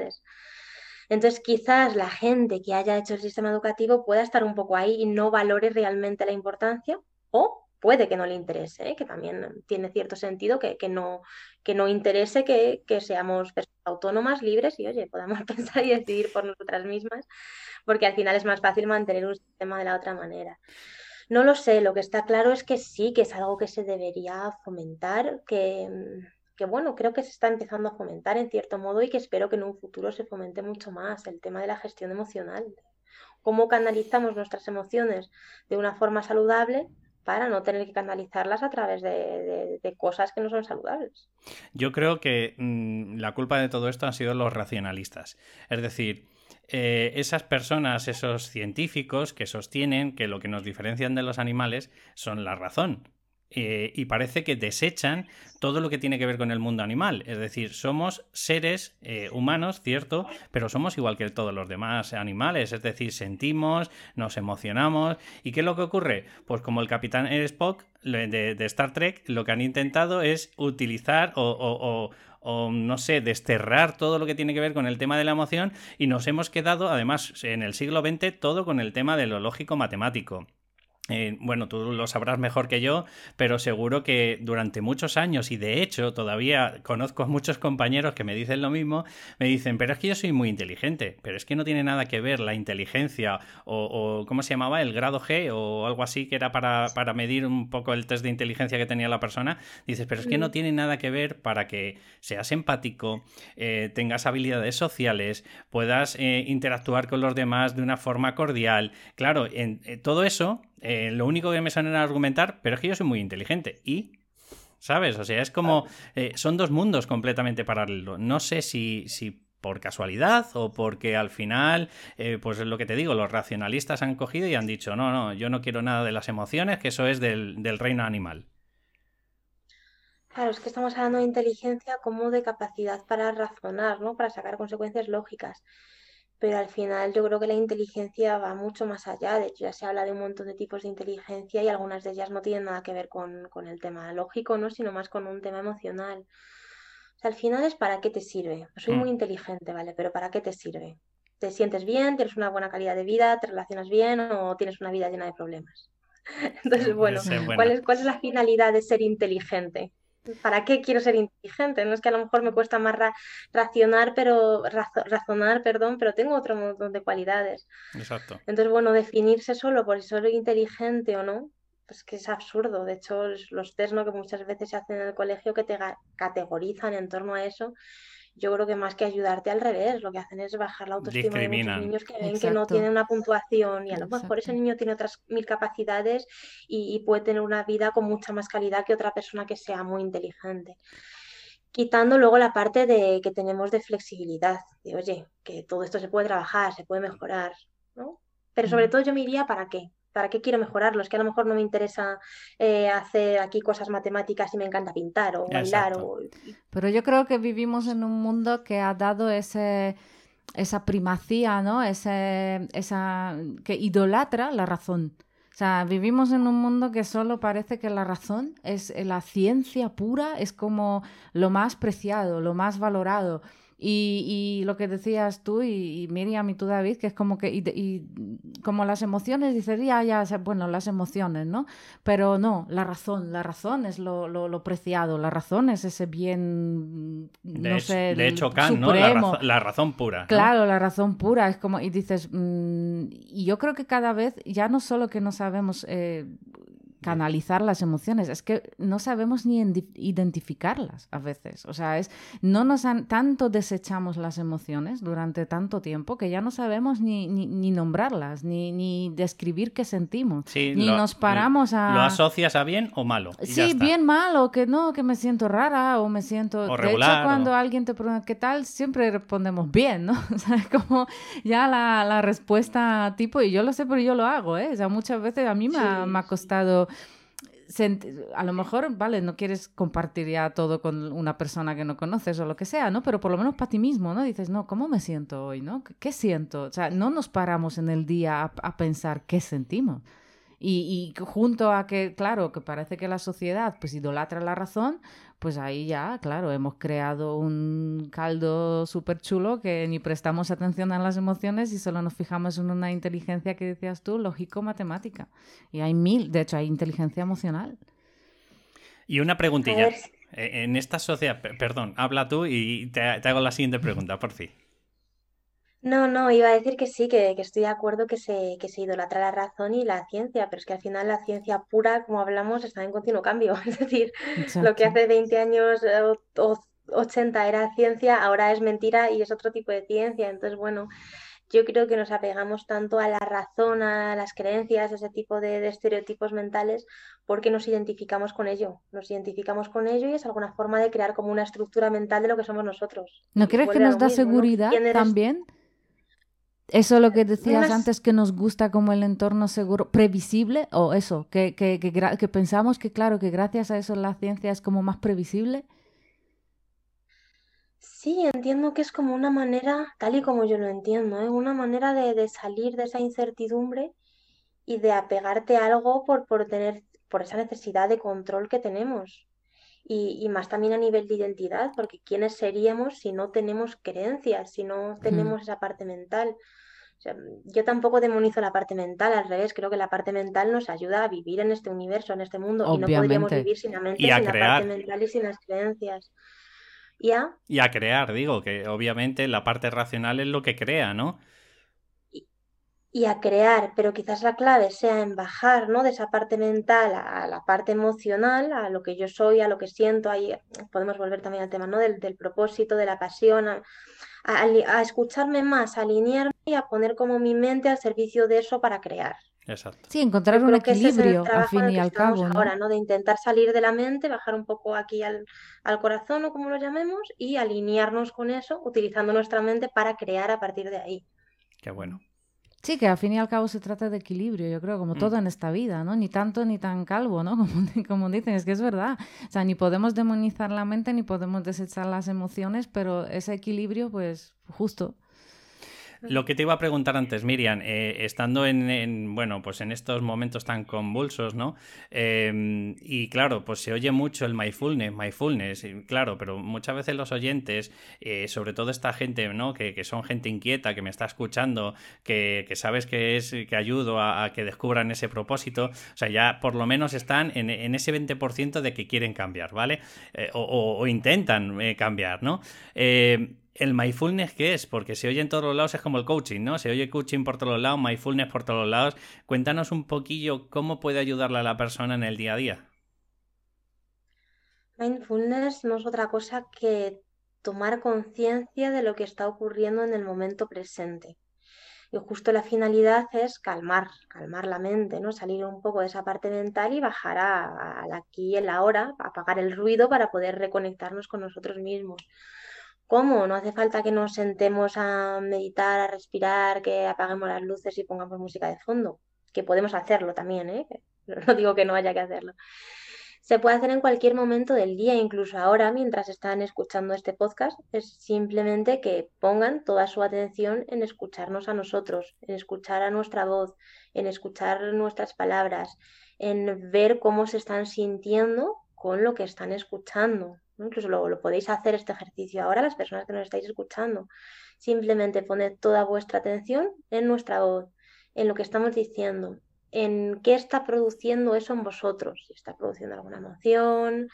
Entonces, quizás la gente que haya hecho el sistema educativo pueda estar un poco ahí y no valore realmente la importancia, o puede que no le interese, ¿eh? que también tiene cierto sentido que, no, que no interese que, seamos personas autónomas, libres y, oye, podamos *laughs* pensar y decidir por nosotras mismas, porque al final es más fácil mantener un sistema de la otra manera. No lo sé, lo que está claro es que sí, que es algo que se debería fomentar, que que bueno, creo que se está empezando a fomentar en cierto modo y que espero que en un futuro se fomente mucho más el tema de la gestión emocional. Cómo canalizamos nuestras emociones de una forma saludable para no tener que canalizarlas a través de, cosas que no son saludables. Yo creo que mm, la culpa de todo esto han sido los racionalistas. Es decir, eh, esas personas, esos científicos que sostienen que lo que nos diferencian de los animales son la razón. Eh, y parece que desechan todo lo que tiene que ver con el mundo animal. Es decir, somos seres eh, humanos, cierto, pero somos igual que todos los demás animales. Es decir, sentimos, nos emocionamos. ¿Y qué es lo que ocurre? Pues como el capitán Spock de, Star Trek, lo que han intentado es utilizar o, o no sé, desterrar todo lo que tiene que ver con el tema de la emoción y nos hemos quedado, además, en el siglo XX, todo con el tema de lo lógico matemático. Eh, bueno, tú lo sabrás mejor que yo, pero seguro que durante muchos años, y de hecho todavía conozco a muchos compañeros que me dicen lo mismo, me dicen, pero es que yo soy muy inteligente, pero es que no tiene nada que ver la inteligencia o, ¿cómo se llamaba? El grado G o algo así que era para, para, medir un poco el test de inteligencia que tenía la persona. Dices, pero es que no mm. tiene nada que ver para que seas empático, eh, tengas habilidades sociales, puedas eh, interactuar con los demás de una forma cordial. Claro, en, todo eso eh, lo único que me suena a argumentar, pero es que yo soy muy inteligente. Y, ¿sabes? O sea, es como. Eh, son dos mundos completamente paralelos. No sé si, si por casualidad o porque al final, eh, pues es lo que te digo, los racionalistas han cogido y han dicho: no, no, yo no quiero nada de las emociones, que eso es del, del reino animal. Claro, es que estamos hablando de inteligencia como de capacidad para razonar, ¿no? Para sacar consecuencias lógicas pero al final yo creo que la inteligencia va mucho más allá. De hecho, ya se habla de un montón de tipos de inteligencia y algunas de ellas no tienen nada que ver con, el tema lógico, ¿no? sino más con un tema emocional. O sea, al final es para qué te sirve. Soy muy mm. inteligente, ¿vale? Pero ¿para qué te sirve? ¿Te sientes bien? ¿Tienes una buena calidad de vida? ¿Te relacionas bien? ¿O tienes una vida llena de problemas? *laughs* Entonces, bueno, ¿cuál es, ¿cuál es la finalidad de ser inteligente? ¿Para qué quiero ser inteligente? No es que a lo mejor me cuesta más racionar, pero razonar, perdón, pero tengo otro montón de cualidades. Exacto. Entonces, bueno, definirse solo por si soy inteligente o no, pues que es absurdo. De hecho, los test ¿no? que muchas veces se hacen en el colegio que te categorizan en torno a eso yo creo que más que ayudarte al revés, lo que hacen es bajar la autoestima de muchos niños que ven que no tienen una puntuación y a lo mejor ese niño tiene otras mil capacidades y, puede tener una vida con mucha más calidad que otra persona que sea muy inteligente. Quitando luego la parte de que tenemos de flexibilidad, de oye, que todo esto se puede trabajar, se puede mejorar, ¿no? Pero sobre todo yo me iría para qué, ¿Para qué quiero mejorarlo? Es que a lo mejor no me interesa eh, hacer aquí cosas matemáticas y me encanta pintar o bailar. Pero yo creo que vivimos en un mundo que ha dado ese, esa primacía, ¿no? Ese, esa, que idolatra la razón. O sea, vivimos en un mundo que solo parece que la razón es la ciencia pura, es como lo más preciado, lo más valorado. Y, lo que decías tú y, Miriam y tú David, que es como que, y, como las emociones, dices, ya, ya, bueno, las emociones, ¿no? Pero no, la razón, la razón es lo, lo, preciado, la razón es ese bien, de no sé, De hecho, Kant, ¿no? La, razón pura. Claro, la razón pura, es como, y dices, mm, y yo creo que cada vez, ya no solo que no sabemos eh, canalizar las emociones. Es que no sabemos ni identificarlas a veces. O sea, es no nos han, tanto desechamos las emociones durante tanto tiempo que ya no sabemos ni, ni, nombrarlas, ni, ni, describir qué sentimos. ni nos paramos a. ¿Lo asocias a bien o malo? sí, bien malo, que no, que me siento rara o me siento. de hecho, cuando alguien te pregunta qué tal, siempre respondemos bien, ¿no? *laughs* O sea, es como ya la, la, respuesta tipo, y yo lo sé, pero yo lo hago, ¿eh? O sea, muchas veces a mí me, me ha costado a lo mejor, vale, no quieres compartir ya todo con una persona que no conoces o lo que sea, ¿no? Pero por lo menos para ti mismo, ¿no? Dices, no, ¿cómo me siento hoy, ¿no? ¿Qué siento? O sea, no nos paramos en el día a pensar qué sentimos. Y, junto a que, claro, que parece que la sociedad pues idolatra la razón, pues ahí ya, claro, hemos creado un caldo súper chulo que ni prestamos atención a las emociones y solo nos fijamos en una inteligencia que decías tú, lógico-matemática. Y hay mil, de hecho hay inteligencia emocional. Y una preguntilla. E, en esta sociedad, perdón, habla tú y te, te hago la siguiente pregunta, por fin. No, no, iba a decir que sí, que, estoy de acuerdo que se, que se idolatra la razón y la ciencia, pero es que al final la ciencia pura, como hablamos, está en continuo cambio. *laughs* Es decir, lo que hace 20 años eh, o, 80 era ciencia, ahora es mentira y es otro tipo de ciencia. Entonces, bueno, yo creo que nos apegamos tanto a la razón, a las creencias, a ese tipo de, de estereotipos mentales, porque nos identificamos con ello. Nos identificamos con ello y es alguna forma de crear como una estructura mental de lo que somos nosotros. ¿No crees que nos da seguridad también? Eso es lo que decías antes, que nos gusta como el entorno seguro, previsible, o eso, que, que, que, pensamos que, claro, que gracias a eso la ciencia es como más previsible. Sí, entiendo que es como una manera, tal y como yo lo entiendo, ¿eh? una manera de, de, salir de esa incertidumbre y de apegarte a algo por, por tener, por esa necesidad de control que tenemos. Y, y, más también a nivel de identidad, porque ¿quiénes seríamos si no tenemos creencias, si no tenemos esa parte mental? Yo tampoco demonizo la parte mental, al revés, creo que la parte mental nos ayuda a vivir en este universo, en este mundo, y no podríamos vivir sin la mente, sin la parte mental y sin las creencias. ¿Y a? y a crear, digo, que obviamente la parte racional es lo que crea, ¿no? Y a crear, pero quizás la clave sea en bajar ¿no? de esa parte mental a, la parte emocional, a lo que yo soy, a lo que siento, ahí podemos volver también al tema ¿no? del, propósito, de la pasión, a, a, escucharme más, a alinearme y a poner como mi mente al servicio de eso para crear. Exacto. Sí, encontrar un equilibrio al fin y al cabo. ¿no? Ahora, ¿no? De intentar salir de la mente, bajar un poco aquí al, al corazón o como lo llamemos, y alinearnos con eso, utilizando nuestra mente para crear a partir de ahí. Qué bueno. Sí, que al fin y al cabo se trata de equilibrio, yo creo, como mm. todo en esta vida, ¿no? Ni tanto ni tan calvo, ¿no? *laughs* Como, como dicen, es que es verdad. O sea, ni podemos demonizar la mente, ni podemos desechar las emociones, pero ese equilibrio, pues, justo. Lo que te iba a preguntar antes, Miriam, eh, estando en, bueno, pues en estos momentos tan convulsos, ¿no? Em, y claro, pues se oye mucho el mindfulness, mindfulness, claro, pero muchas veces los oyentes, eh, sobre todo esta gente, ¿no? Que, son gente inquieta, que me está escuchando, que, sabes que es que ayudo a, que descubran ese propósito, o sea, ya por lo menos están en, ese 20% de que quieren cambiar, ¿vale? Eh, o, o, intentan cambiar, ¿no? El mindfulness qué es? Porque se oye en todos los lados, es como el coaching, ¿no? Se oye coaching por todos lados, mindfulness por todos lados. Cuéntanos un poquillo cómo puede ayudarle a la persona en el día a día. Mindfulness no es otra cosa que tomar conciencia de lo que está ocurriendo en el momento presente. Y justo la finalidad es calmar, calmar la mente, ¿no? Salir un poco de esa parte mental y bajar al aquí y el ahora, apagar el ruido para poder reconectarnos con nosotros mismos. ¿Cómo? No hace falta que nos sentemos a meditar, a respirar, que apaguemos las luces y pongamos música de fondo, que podemos hacerlo también, ¿eh? *laughs* No digo que no haya que hacerlo. Se puede hacer en cualquier momento del día, incluso ahora, mientras están escuchando este podcast, es simplemente que pongan toda su atención en escucharnos a nosotros, en escuchar a nuestra voz, en escuchar nuestras palabras, en ver cómo se están sintiendo con lo que están escuchando, Incluso lo, podéis hacer este ejercicio ahora, las personas que nos estáis escuchando. Simplemente poned toda vuestra atención en nuestra voz, en lo que estamos diciendo, en qué está produciendo eso en vosotros, si está produciendo alguna emoción,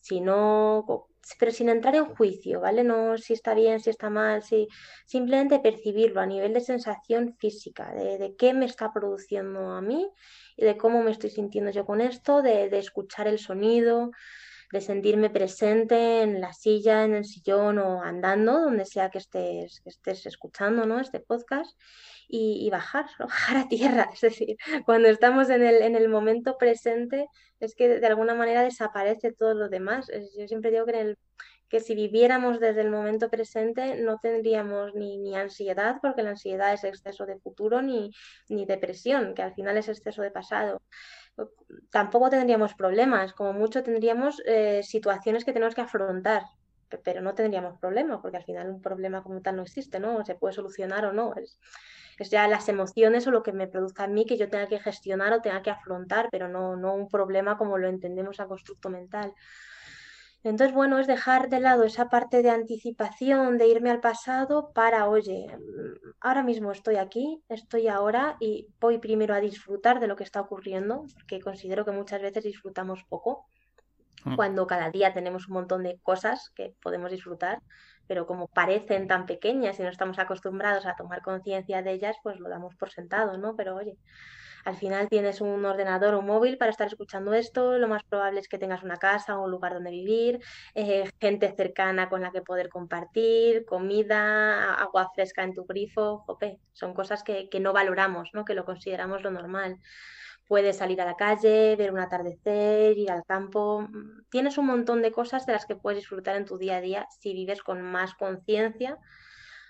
si no, pero sin entrar en juicio, ¿vale? No si está bien, si está mal, si simplemente percibirlo a nivel de sensación física, de, qué me está produciendo a mí y de cómo me estoy sintiendo yo con esto, de, de escuchar el sonido, de sentirme presente en la silla, en el sillón o andando, donde sea que estés, que estés escuchando ¿no? este podcast, y, bajar, *laughs* bajar a tierra. Es decir, cuando estamos en el, en el momento presente, es que de alguna manera desaparece todo lo demás. Yo siempre digo que, que si viviéramos desde el momento presente no tendríamos ni, ni ansiedad, porque la ansiedad es exceso de futuro, ni, ni depresión, que al final es exceso de pasado tampoco tendríamos problemas, como mucho tendríamos eh, situaciones que tenemos que afrontar, pero no tendríamos problemas, porque al final un problema como tal no existe, ¿no? Se puede solucionar o no. Es, es ya las emociones o lo que me produzca a mí que yo tenga que gestionar o tenga que afrontar, pero no, no un problema como lo entendemos a constructo mental. Entonces, bueno, es dejar de lado esa parte de anticipación, de irme al pasado para, oye, mm, ahora mismo estoy aquí, estoy ahora y voy primero a disfrutar de lo que está ocurriendo, porque considero que muchas veces disfrutamos poco, mm. cuando cada día tenemos un montón de cosas que podemos disfrutar, pero como parecen tan pequeñas y no estamos acostumbrados a tomar conciencia de ellas, pues lo damos por sentado, ¿no? Pero oye, al final tienes un ordenador o un móvil para estar escuchando esto, lo más probable es que tengas una casa o un lugar donde vivir, eh, gente cercana con la que poder compartir, comida, agua fresca en tu grifo, jope, son cosas que, que no valoramos, ¿no? que lo consideramos lo normal puedes salir a la calle, ver un atardecer, ir al campo. Tienes un montón de cosas de las que puedes disfrutar en tu día a día si vives con más conciencia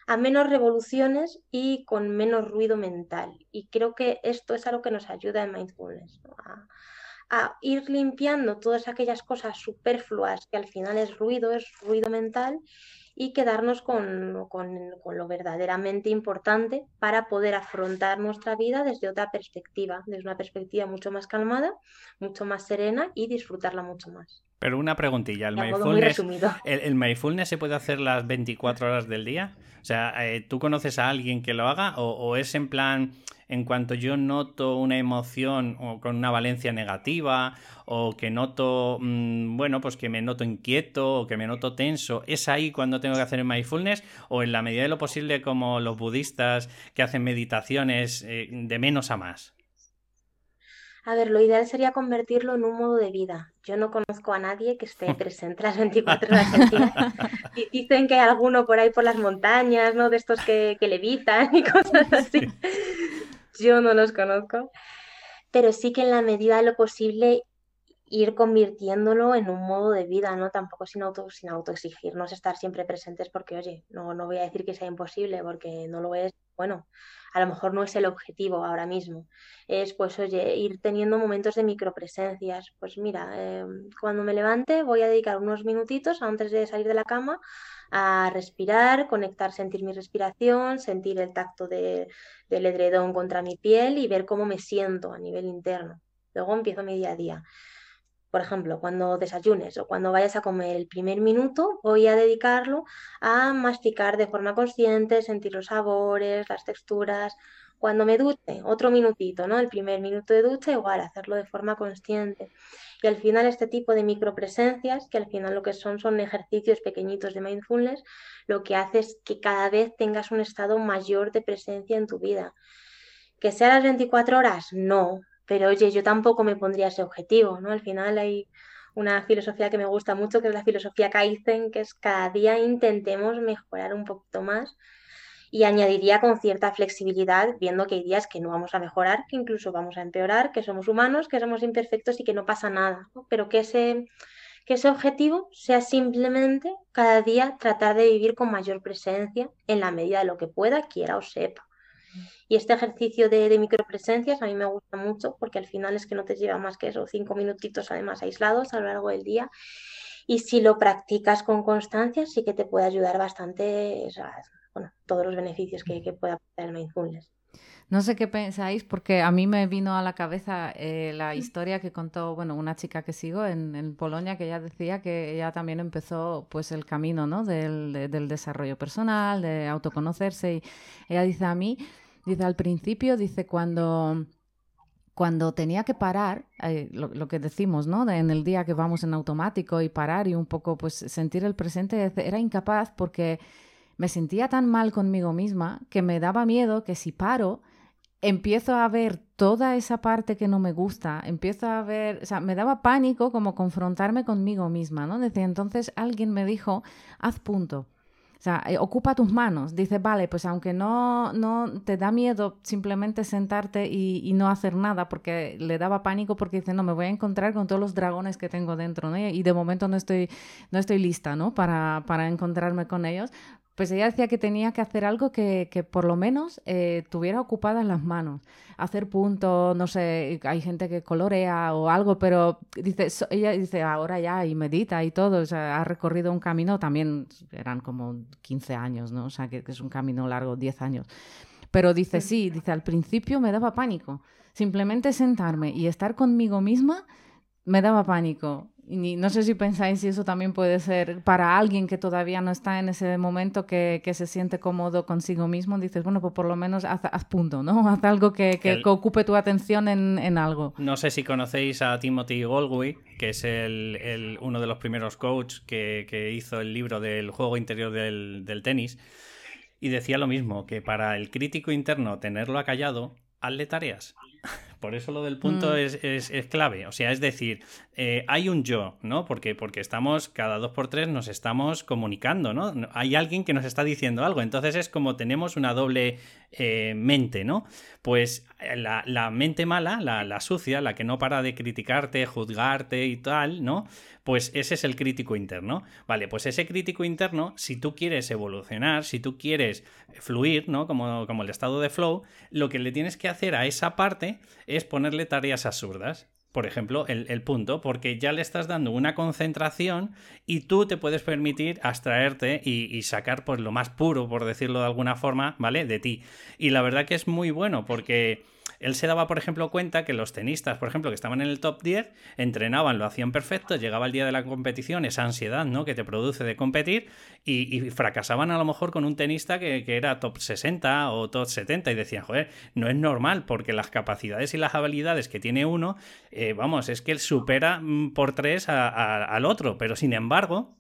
a menos revoluciones y con menos ruido mental. Y creo que esto es algo que nos ayuda en mindfulness, a, ir limpiando todas aquellas cosas superfluas que al final es ruido, es ruido mental, y quedarnos con, con, lo verdaderamente importante para poder afrontar nuestra vida desde otra perspectiva, desde una perspectiva mucho más calmada, mucho más serena y disfrutarla mucho más. Pero una preguntilla, ¿el mindfulness, el, mindfulness se puede hacer las 24 horas del día? O sea, eh, ¿tú conoces a alguien que lo haga o, es en plan, en cuanto yo noto una emoción o con una valencia negativa o que noto, mm, bueno, pues que me noto inquieto o que me noto tenso, ¿es ahí cuando tengo que hacer el mindfulness o en la medida de lo posible como los budistas que hacen meditaciones eh, de menos a más? A ver, lo ideal sería convertirlo en un modo de vida. Yo no conozco a nadie que esté *laughs* presente las 24 horas del día. *laughs* Dicen que hay alguno por ahí por las montañas, ¿no? De estos que, que levitan y *laughs* cosas así. Yo no los conozco. Pero sí que en la medida de lo posible ir convirtiéndolo en un modo de vida, ¿no? Tampoco sin auto, sin autoexigirnos estar siempre presentes porque, oye, no, no voy a decir que sea imposible porque no lo es. Bueno, a lo mejor no es el objetivo ahora mismo. Es, pues, oye, ir teniendo momentos de micropresencias. Pues mira, em, cuando me levante voy a dedicar unos minutitos antes de salir de la cama a respirar, conectar, sentir mi respiración, sentir el tacto del edredón contra mi piel y ver cómo me siento a nivel interno. Luego empiezo mi día a día. Por ejemplo, cuando desayunes o cuando vayas a comer el primer minuto, voy a dedicarlo a masticar de forma consciente, sentir los sabores, las texturas. Cuando me duche, otro minutito, ¿no? El primer minuto de ducha, igual, hacerlo de forma consciente. Y al final este tipo de micropresencias, que al final lo que son son ejercicios pequeñitos de mindfulness, lo que hace es que cada vez tengas un estado mayor de presencia en tu vida. ¿Que sea las 24 horas? No, pero oye, yo tampoco me pondría ese objetivo, ¿no? Al final hay una filosofía que me gusta mucho, que es la filosofía Kaizen, que es cada día intentemos mejorar un poquito más y añadiría con cierta flexibilidad, viendo que hay días que no vamos a mejorar, que incluso vamos a empeorar, que somos humanos, que somos imperfectos y que no pasa nada, pero que ese, que ese objetivo sea simplemente cada día tratar de vivir con mayor presencia en la medida de lo que pueda, quiera o sepa. Y este ejercicio de, micropresencias a mí me gusta mucho porque al final es que no te lleva más que eso, cinco minutitos además aislados a lo largo del día. Y si lo practicas con constancia, sí que te puede ayudar bastante bueno, todos los beneficios que, que puede aportar el mindfulness. No sé qué pensáis, porque a mí me vino a la cabeza eh, la historia que contó, bueno, una chica que sigo en, en, Polonia, que ella decía que ella también empezó, pues, el camino, ¿no? Del, del desarrollo personal, de autoconocerse. Y ella dice a mí, dice al principio, dice cuando cuando tenía que parar, eh, lo, que decimos, ¿no? en el día que vamos en automático y parar y un poco, pues, sentir el presente, era incapaz porque me sentía tan mal conmigo misma que me daba miedo que si paro, empiezo a ver toda esa parte que no me gusta, empiezo a ver, o sea, me daba pánico como confrontarme conmigo misma, ¿no? Desde entonces alguien me dijo, haz punto. Sea, eh, ocupa tus manos. Dice, vale, pues aunque no, no te da miedo simplemente sentarte y, no hacer nada, porque le daba pánico porque dice, no, me voy a encontrar con todos los dragones que tengo dentro, ¿no? Y de momento no estoy, no estoy lista, ¿no? Para, para encontrarme con ellos. Pues ella decía que tenía que hacer algo que, que por lo menos eh, tuviera ocupadas las manos. Hacer puntos, no sé, hay gente que colorea o algo, pero dice, ella dice ahora ya y medita y todo, o sea, ha recorrido un camino, también eran como 15 años, ¿no? O sea, que, que es un camino largo, 10 años. Pero dice, sí, dice, al principio me daba pánico. Simplemente sentarme y estar conmigo misma me daba pánico. Y no sé si pensáis si eso también puede ser para alguien que todavía no está en ese momento que, se siente cómodo consigo mismo. Dices, bueno, pues por lo menos haz, punto, ¿no? *laughs* Haz algo que, que, ocupe tu atención en, algo. No sé si conocéis a Timothy Goldsworth, que es el, uno de los primeros coaches que, hizo el libro del juego interior del, del tenis. Y decía lo mismo, que para el crítico interno tenerlo acallado, hazle tareas. Por eso lo del punto mm. es, clave. O sea, es decir, eh, hay un yo, ¿no? Porque, porque estamos, cada dos por tres nos estamos comunicando, ¿no? Hay alguien que nos está diciendo algo. Entonces es como tenemos una doble eh, mente, ¿no? Pues eh, la, mente mala, la, la, sucia, la que no para de criticarte, juzgarte y tal, ¿no? Pues ese es el crítico interno. Vale, pues ese crítico interno, si tú quieres evolucionar, si tú quieres fluir, ¿no? Como, como el estado de flow, lo que le tienes que hacer a esa parte es ponerle tareas absurdas. Por ejemplo, el, punto, porque ya le estás dando una concentración y tú te puedes permitir abstraerte y, sacar pues lo más puro, por decirlo de alguna forma, ¿vale? De ti. Y la verdad que es muy bueno porque él se daba, por ejemplo, cuenta que los tenistas, por ejemplo, que estaban en el top 10, entrenaban, lo hacían perfecto, llegaba el día de la competición, esa ansiedad ¿no? que te produce de competir, y, fracasaban a lo mejor con un tenista que, era top 60 o top 70 y decían, joder, no es normal porque las capacidades y las habilidades que tiene uno, eh, vamos, es que él supera mm, por tres al otro, pero sin embargo,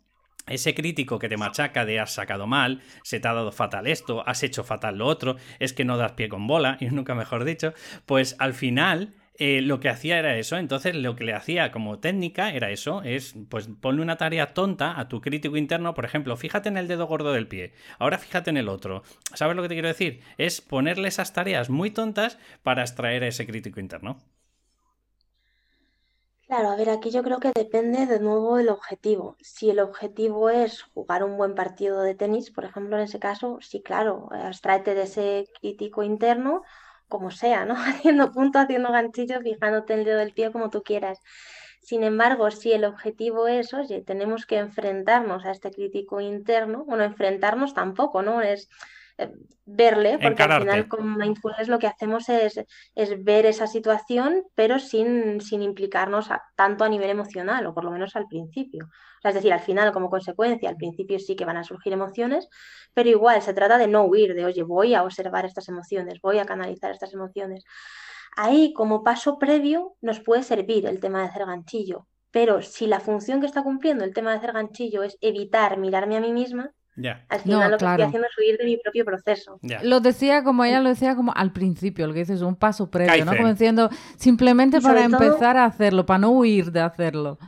ese crítico que te machaca de has sacado mal, se te ha dado fatal esto, has hecho fatal lo otro, es que no das pie con bola, *laughs* y nunca mejor dicho, pues al final eh, lo que hacía era eso. Entonces, lo que le hacía como técnica era eso: es pues ponle una tarea tonta a tu crítico interno. Por ejemplo, fíjate en el dedo gordo del pie. Ahora fíjate en el otro. ¿Sabes lo que te quiero decir? Es ponerle esas tareas muy tontas para extraer a ese crítico interno. Claro, a ver, aquí yo creo que depende de nuevo el objetivo. Si el objetivo es jugar un buen partido de tenis, por ejemplo, en ese caso, sí, claro, abstraete de ese crítico interno, como sea, ¿no? *laughs* Haciendo punto, haciendo ganchillo, fijándote el dedo del pie como tú quieras. Sin embargo, si el objetivo es, oye, tenemos que enfrentarnos a este crítico interno, bueno, enfrentarnos tampoco, ¿no? Es verle, porque al final con mindfulness lo que hacemos es, es ver esa situación, pero sin, sin implicarnos tanto a nivel emocional, o por lo menos al principio. es decir, al final, como consecuencia, al principio sí que van a surgir emociones, pero igual se trata de no huir, de, oye, voy a observar estas emociones, voy a canalizar estas emociones. Ahí, como paso previo, nos puede servir el tema de hacer ganchillo, pero si la función que está cumpliendo el tema de hacer ganchillo es evitar mirarme a mí misma, al final lo que estoy haciendo es huir de mi propio proceso. Lo decía como ella lo decía como al principio, lo que dices, un paso previo, ¿no? Como diciendo, simplemente para empezar a hacerlo, para no huir de hacerlo.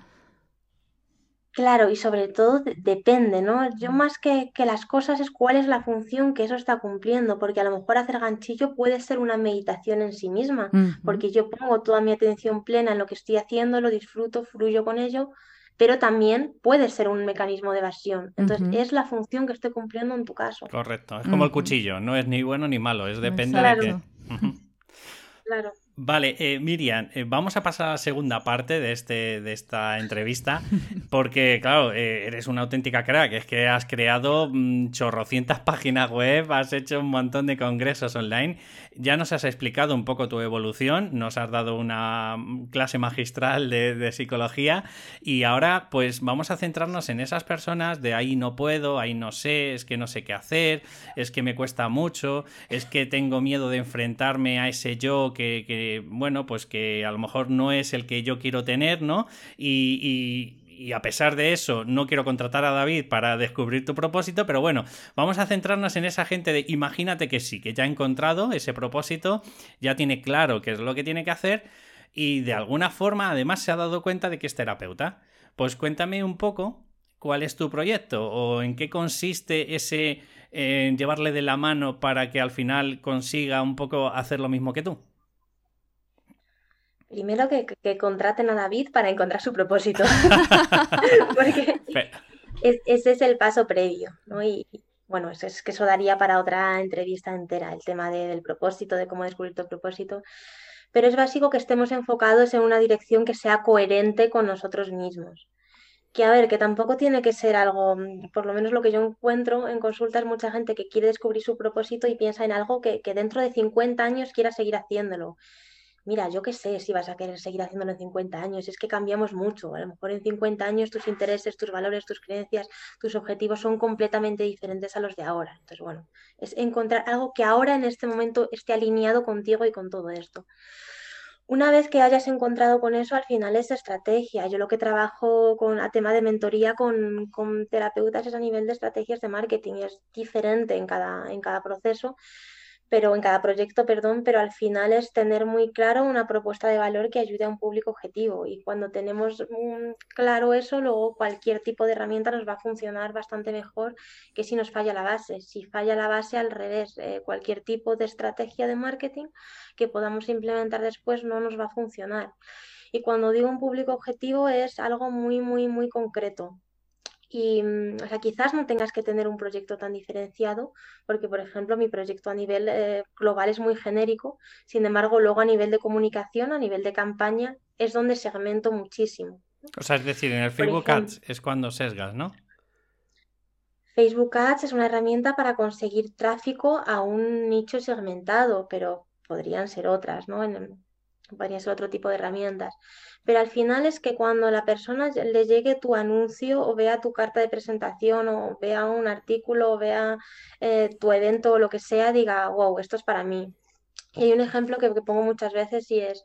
Claro, y sobre todo depende, ¿no? Yo más que, que las cosas es cuál es la función que eso está cumpliendo, porque a lo mejor hacer ganchillo puede ser una meditación en sí misma, porque yo pongo toda mi atención plena en lo que estoy haciendo, lo disfruto, fluyo con ello, pero también puede ser un mecanismo de evasión. Entonces, es la función que estoy cumpliendo en tu caso. Correcto, es como el cuchillo, no es ni bueno ni malo, es depende de qué. *laughs* Claro. Vale, eh, Miriam, eh, vamos a pasar a la segunda parte de, este, de esta entrevista, *laughs* porque, claro, eh, eres una auténtica crack, es que has creado mm, chorrocientas *laughs* páginas web, has hecho un montón de congresos online, ya nos has explicado un poco tu evolución, nos has dado una clase magistral de, psicología y ahora pues vamos a centrarnos en esas personas de ahí no puedo, ahí no sé, es que no sé qué hacer, es que me cuesta mucho, es que tengo miedo de enfrentarme a ese yo que bueno, pues que a lo mejor no es el que yo quiero tener, ¿no? Y, a pesar de eso, no quiero contratar a David para descubrir tu propósito, pero bueno, vamos a centrarnos en esa gente de imagínate que sí, que ya ha encontrado ese propósito, ya tiene claro qué es lo que tiene que hacer y de alguna forma además se ha dado cuenta de que es terapeuta. Pues cuéntame un poco cuál es tu proyecto o en qué consiste ese eh, llevarle de la mano para que al final consiga un poco hacer lo mismo que tú. Primero que, contraten a David para encontrar su propósito. *laughs* Porque ese es el paso previo, ¿no? Y bueno, es, que eso daría para otra entrevista entera, el tema del propósito, de cómo descubrir tu propósito. Pero es básico que estemos enfocados en una dirección que sea coherente con nosotros mismos. Que a ver, que tampoco tiene que ser algo, por lo menos lo que yo encuentro en consultas, mucha gente que quiere descubrir su propósito y piensa en algo que, que dentro de 50 años quiera seguir haciéndolo mira, yo qué sé si vas a querer seguir haciéndolo en 50 años, es que cambiamos mucho, a lo mejor en 50 años tus intereses, tus valores, tus creencias, tus objetivos son completamente diferentes a los de ahora. Entonces, bueno, es encontrar algo que ahora en este momento esté alineado contigo y con todo esto. Una vez que hayas encontrado con eso, al final es estrategia. Yo lo que trabajo con, a tema de mentoría con, terapeutas es a nivel de estrategias de marketing, es diferente en cada, en cada proceso pero en cada proyecto, perdón, pero al final es tener muy claro una propuesta de valor que ayude a un público objetivo. Y cuando tenemos claro eso, luego cualquier tipo de herramienta nos va a funcionar bastante mejor que si nos falla la base. Si falla la base, al revés, eh, cualquier tipo de estrategia de marketing que podamos implementar después no nos va a funcionar. Y cuando digo un público objetivo es algo muy, muy, muy concreto. Y, mm, o sea, quizás no tengas que tener un proyecto tan diferenciado, porque, por ejemplo, mi proyecto a nivel eh, global es muy genérico, sin embargo, luego a nivel de comunicación, a nivel de campaña, es donde segmento muchísimo. O sea, es decir, en el Facebook Ads es cuando sesgas, ¿no? Facebook Ads es una herramienta para conseguir tráfico a un nicho segmentado, pero podrían ser otras, ¿no? Podrían ser otro tipo de herramientas. Pero al final es que cuando la persona le llegue tu anuncio o vea tu carta de presentación o vea un artículo o vea eh, tu evento o lo que sea, diga, wow, esto es para mí. Y hay un ejemplo que, que pongo muchas veces y es,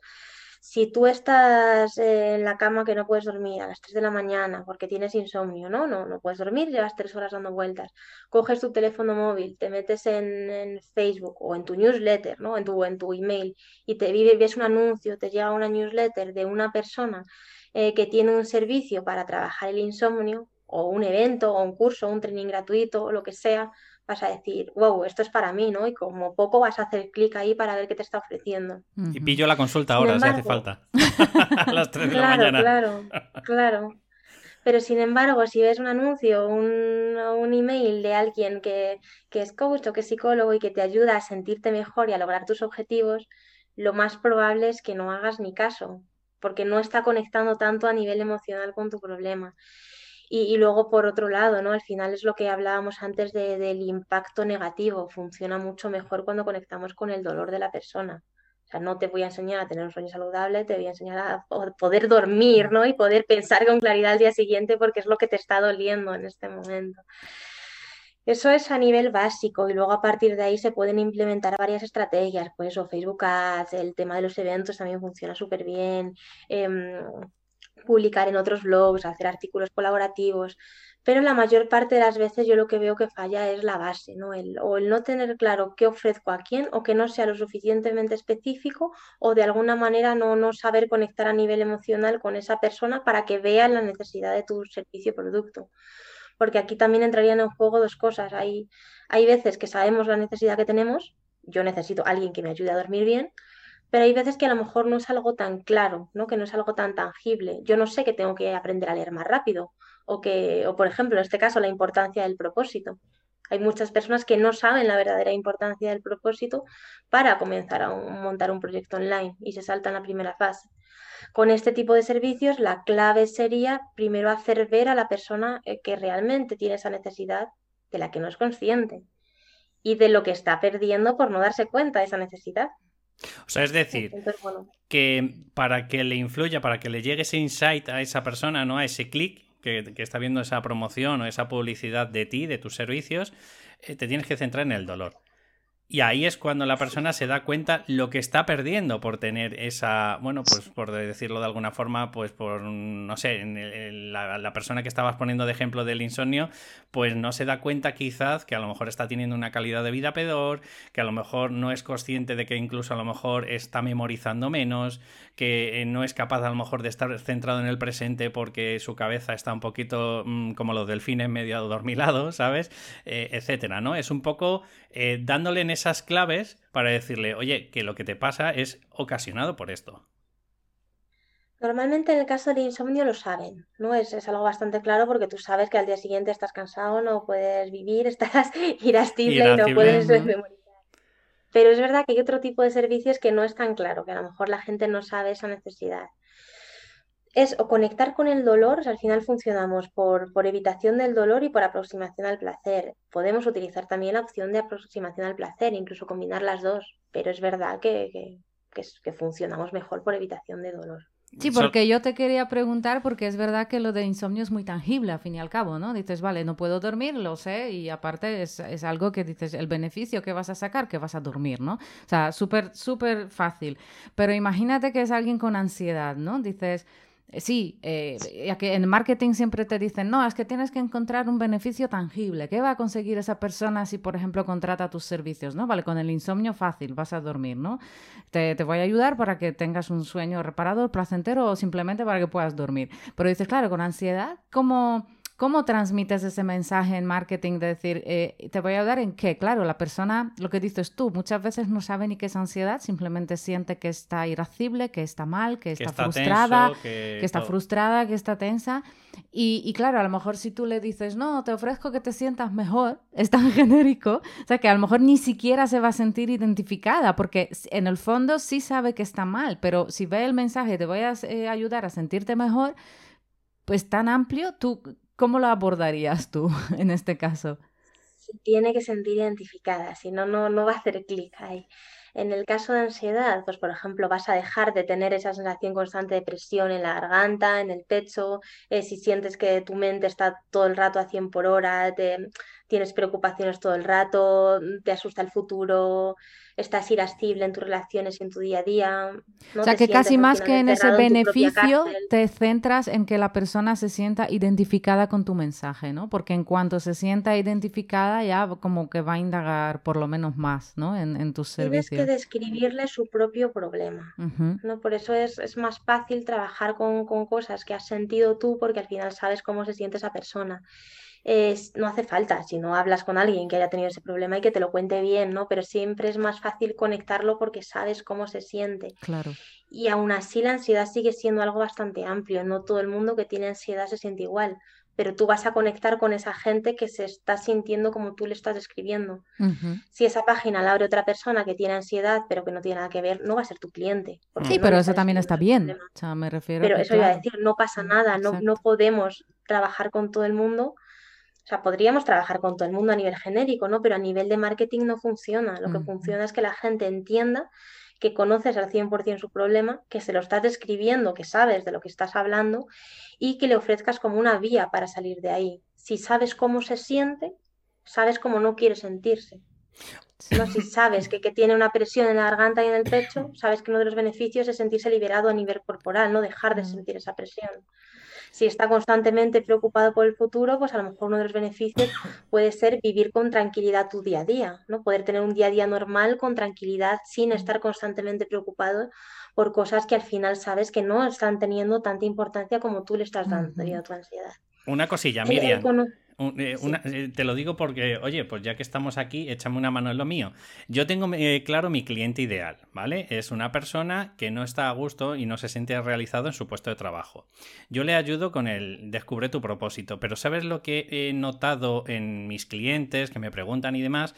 si tú estás en la cama que no puedes dormir a las 3 de la mañana porque tienes insomnio, ¿no? No, no puedes dormir, llevas tres horas dando vueltas, coges tu teléfono móvil, te metes en, Facebook o en tu newsletter, ¿no? En tu, en tu email y te ves un anuncio, te llega una newsletter de una persona eh, que tiene un servicio para trabajar el insomnio o un evento o un curso, un training gratuito o lo que sea, vas a decir, wow, esto es para mí, ¿no? Y como poco vas a hacer clic ahí para ver qué te está ofreciendo. Y pillo la consulta ahora, si hace falta. *laughs* *laughs* a las 3 de la mañana. Claro, claro. Pero sin embargo, si ves un anuncio, un, un email de alguien que, que es coach o que es psicólogo y que te ayuda a sentirte mejor y a lograr tus objetivos, lo más probable es que no hagas ni caso, porque no está conectando tanto a nivel emocional con tu problema. Y, luego, por otro lado, ¿no? Al final es lo que hablábamos antes del impacto negativo. Funciona mucho mejor cuando conectamos con el dolor de la persona. O sea, no te voy a enseñar a tener un sueño saludable, te voy a enseñar a poder dormir, ¿no? Y poder pensar con claridad al día siguiente porque es lo que te está doliendo en este momento. Eso es a nivel básico y luego a partir de ahí se pueden implementar varias estrategias, pues o Facebook Ads, el tema de los eventos también funciona súper bien. Em, publicar en otros blogs, hacer artículos colaborativos, pero la mayor parte de las veces yo lo que veo que falla es la base, ¿no? El, o el no tener claro qué ofrezco a quién o que no sea lo suficientemente específico o de alguna manera no, no saber conectar a nivel emocional con esa persona para que vea la necesidad de tu servicio o producto. Porque aquí también entrarían en juego dos cosas. Hay, hay veces que sabemos la necesidad que tenemos, yo necesito alguien que me ayude a dormir bien, pero hay veces que a lo mejor no es algo tan claro, ¿no? que no es algo tan tangible. Yo no sé que tengo que aprender a leer más rápido o que, o por ejemplo, en este caso, la importancia del propósito. Hay muchas personas que no saben la verdadera importancia del propósito para comenzar a montar un proyecto online y se saltan la primera fase. Con este tipo de servicios, la clave sería primero hacer ver a la persona eh, que realmente tiene esa necesidad de la que no es consciente y de lo que está perdiendo por no darse cuenta de esa necesidad. O sea, es decir, que para que le influya, para que le llegue ese insight a esa persona, ¿no? A ese clic que, está viendo esa promoción o esa publicidad de ti, de tus servicios, eh, te tienes que centrar en el dolor. Y ahí es cuando la persona se da cuenta lo que está perdiendo por tener esa, bueno, pues por decirlo de alguna forma, pues por, no sé, la, persona que estabas poniendo de ejemplo del insomnio, pues no se da cuenta quizás que a lo mejor está teniendo una calidad de vida peor, que a lo mejor no es consciente de que incluso a lo mejor está memorizando menos, que eh, no es capaz a lo mejor de estar centrado en el presente porque su cabeza está un poquito mm, como los delfines medio adormilados, ¿sabes? Eh, etcétera, ¿no? Es un poco eh, dándole en esas claves para decirle, oye, que lo que te pasa es ocasionado por esto. Normalmente en el caso de insomnio lo saben, ¿no? Es, es, algo bastante claro porque tú sabes que al día siguiente estás cansado, no puedes vivir, *laughs* estás irascible, y no puedes memorizar. Pero es verdad que hay otro tipo de servicios que no es tan claro, que a lo mejor la gente no sabe esa necesidad es o conectar con el dolor, al final funcionamos por, por, evitación del dolor y por aproximación al placer. Podemos utilizar también la opción de aproximación al placer, incluso combinar las dos, pero es verdad que, que, funcionamos mejor por evitación de dolor. Sí, porque yo te quería preguntar, porque es verdad que lo de insomnio es muy tangible, al fin y al cabo, ¿no? Dices, vale, no puedo dormir, lo sé, y aparte es, es algo que dices, el beneficio que vas a sacar, que vas a dormir, ¿no? O sea, súper, súper fácil. Pero imagínate que es alguien con ansiedad, ¿no? Dices, sí, eh, ya que en marketing siempre te dicen, no, es que tienes que encontrar un beneficio tangible. ¿Qué va a conseguir esa persona si, por ejemplo, contrata tus servicios? ¿no? Vale, con el insomnio fácil, vas a dormir, ¿no? Te, te voy a ayudar para que tengas un sueño reparador, placentero o simplemente para que puedas dormir. Pero dices, claro, con ansiedad, ¿cómo...? ¿Cómo transmites ese mensaje en marketing de decir, eh, te voy a ayudar en qué? Claro, la persona, lo que dices tú, muchas veces no sabe ni qué es ansiedad, simplemente siente que está irascible, que está mal, que está, frustrada, que... está frustrada, que está tensa. Y, claro, a lo mejor si tú le dices, no, te ofrezco que te sientas mejor, *laughs* es tan genérico, o sea, que a lo mejor ni siquiera se va a sentir identificada, porque en el fondo sí sabe que está mal, pero si ve el mensaje, te voy a eh, ayudar a sentirte mejor, pues tan amplio, tú ¿Cómo lo abordarías tú *laughs* en este caso? tiene que sentir identificada, si no, no, no va a hacer clic ahí. En el caso de ansiedad, pues por ejemplo, vas a dejar de tener esa sensación constante de presión en la garganta, en el pecho, eh, si sientes que tu mente está todo el rato a 100 por hora, te, tienes preocupaciones todo el rato, te asusta el futuro, estás irascible en tus relaciones y en tu día a día. o sea, que casi más que en ese beneficio, te centras en que la persona se sienta identificada con tu mensaje, ¿no? Porque en cuanto se sienta identificada, ya como que va a indagar por lo menos más, ¿no? En, en tus servicios. Tienes que describirle su propio problema, ¿no? Por eso es, es más fácil trabajar con, con cosas que has sentido tú, porque al final sabes cómo se siente esa persona no hace falta, si no hablas con alguien que haya tenido ese problema y que te lo cuente bien, ¿no? Pero siempre es más fácil conectarlo porque sabes cómo se siente. Claro. Y aún así la ansiedad sigue siendo algo bastante amplio, no todo el mundo que tiene ansiedad se siente igual, pero tú vas a conectar con esa gente que se está sintiendo como tú le estás describiendo. Si esa página la abre otra persona que tiene ansiedad pero que no tiene nada que ver, no va a ser tu cliente. Sí, pero eso también está bien. O sea, me refiero pero eso iba a decir, no pasa nada, no, no podemos trabajar con todo el mundo sea, podríamos trabajar con todo el mundo a nivel genérico, ¿no? Pero a nivel de marketing no funciona. Lo que funciona es que la gente entienda que conoces al 100% su problema, que se lo estás describiendo, que sabes de lo que estás hablando y que le ofrezcas como una vía para salir de ahí. Si sabes cómo se siente, sabes cómo no quiere sentirse. ¿no? Si sabes que, que, tiene una presión en la garganta y en el pecho, sabes que uno de los beneficios es sentirse liberado a nivel corporal, no dejar de sentir esa presión si está constantemente preocupado por el futuro, pues a lo mejor uno de los beneficios puede ser vivir con tranquilidad tu día a día, ¿no? Poder tener un día a día normal con tranquilidad sin estar constantemente preocupado por cosas que al final sabes que no están teniendo tanta importancia como tú le estás dando debido a tu ansiedad. Una cosilla, Miriam. Eh, eh, te lo digo porque, oye, pues ya que estamos aquí, échame una mano en lo mío. Yo tengo eh, claro mi cliente ideal, ¿vale? Es una persona que no está a gusto y no se siente realizado en su puesto de trabajo. Yo le ayudo con el descubre tu propósito, pero ¿sabes lo que he notado en mis clientes que me preguntan y demás?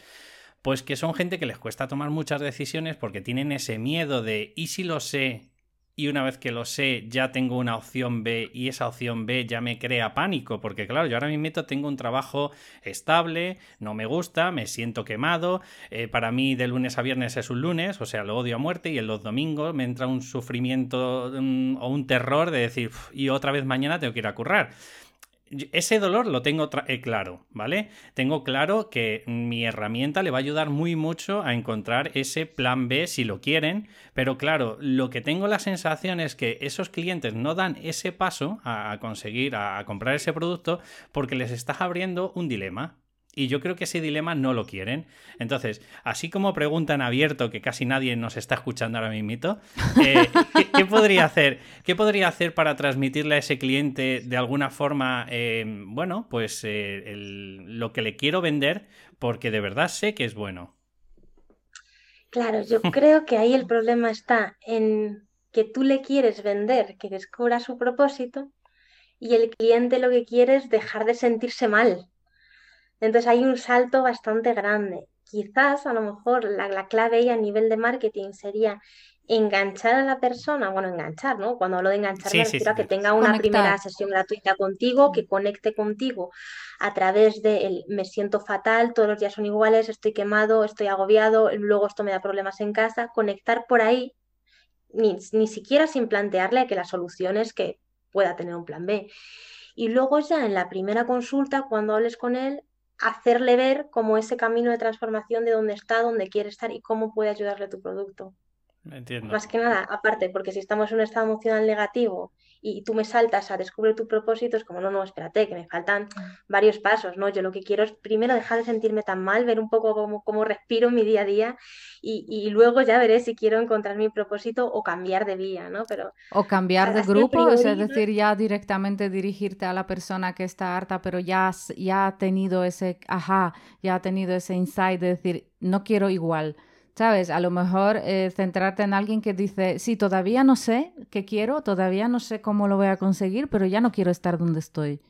Pues que son gente que les cuesta tomar muchas decisiones porque tienen ese miedo de, ¿y si lo sé? Y una vez que lo sé ya tengo una opción B y esa opción B ya me crea pánico, porque claro, yo ahora mismo tengo un trabajo estable, no me gusta, me siento quemado, eh, para mí de lunes a viernes es un lunes, o sea, lo odio a muerte y en los domingos me entra un sufrimiento mm, o un terror de decir, y otra vez mañana tengo que ir a currar ese dolor lo tengo eh, claro, ¿vale? Tengo claro que mi herramienta le va a ayudar muy mucho a encontrar ese plan B si lo quieren, pero claro, lo que tengo la sensación es que esos clientes no dan ese paso a, conseguir, a comprar ese producto, porque les estás abriendo un dilema. Y yo creo que ese dilema no lo quieren. Entonces, así como preguntan abierto, que casi nadie nos está escuchando ahora mismo, eh, ¿qué, podría hacer? ¿Qué podría hacer para transmitirle a ese cliente de alguna forma, eh, bueno, pues eh, lo que le quiero vender, porque de verdad sé que es bueno? Claro, yo creo que ahí el problema está en que tú le quieres vender, que descubra su propósito, y el cliente lo que quiere es dejar de sentirse mal entonces hay un salto bastante grande. Quizás a lo mejor la, clave ahí a nivel de marketing sería enganchar a la persona, bueno, enganchar, ¿no? Cuando hablo de enganchar me refiero a que tenga una primera sesión gratuita contigo, que conecte contigo a través de el me siento fatal, todos los días son iguales, estoy quemado, estoy agobiado, luego esto me da problemas en casa, conectar por ahí, ni, ni siquiera sin plantearle que la solución es que pueda tener un plan B. Y luego ya en la primera consulta, cuando hables con él, hacerle ver como ese camino de transformación de dónde está, dónde quiere estar y cómo puede ayudarle tu producto. Entiendo. Más que nada, aparte, porque si estamos en un estado emocional negativo y tú me saltas a descubrir tu propósito, es como, no, no, espérate, que me faltan varios pasos, ¿no? Yo lo que quiero es primero dejar de sentirme tan mal, ver un poco cómo, cómo respiro mi día a día y, y, luego ya veré si quiero encontrar mi propósito o cambiar de vía, ¿no? Pero, o cambiar de grupo, es decir, ya directamente dirigirte a la persona que está harta, pero ya, ya ha tenido ese, ajá, ya ha tenido ese insight de decir, no quiero igual ¿Sabes? A lo mejor eh, centrarte en alguien que dice, sí, todavía no sé qué quiero, todavía no sé cómo lo voy a conseguir, pero ya no quiero estar donde estoy.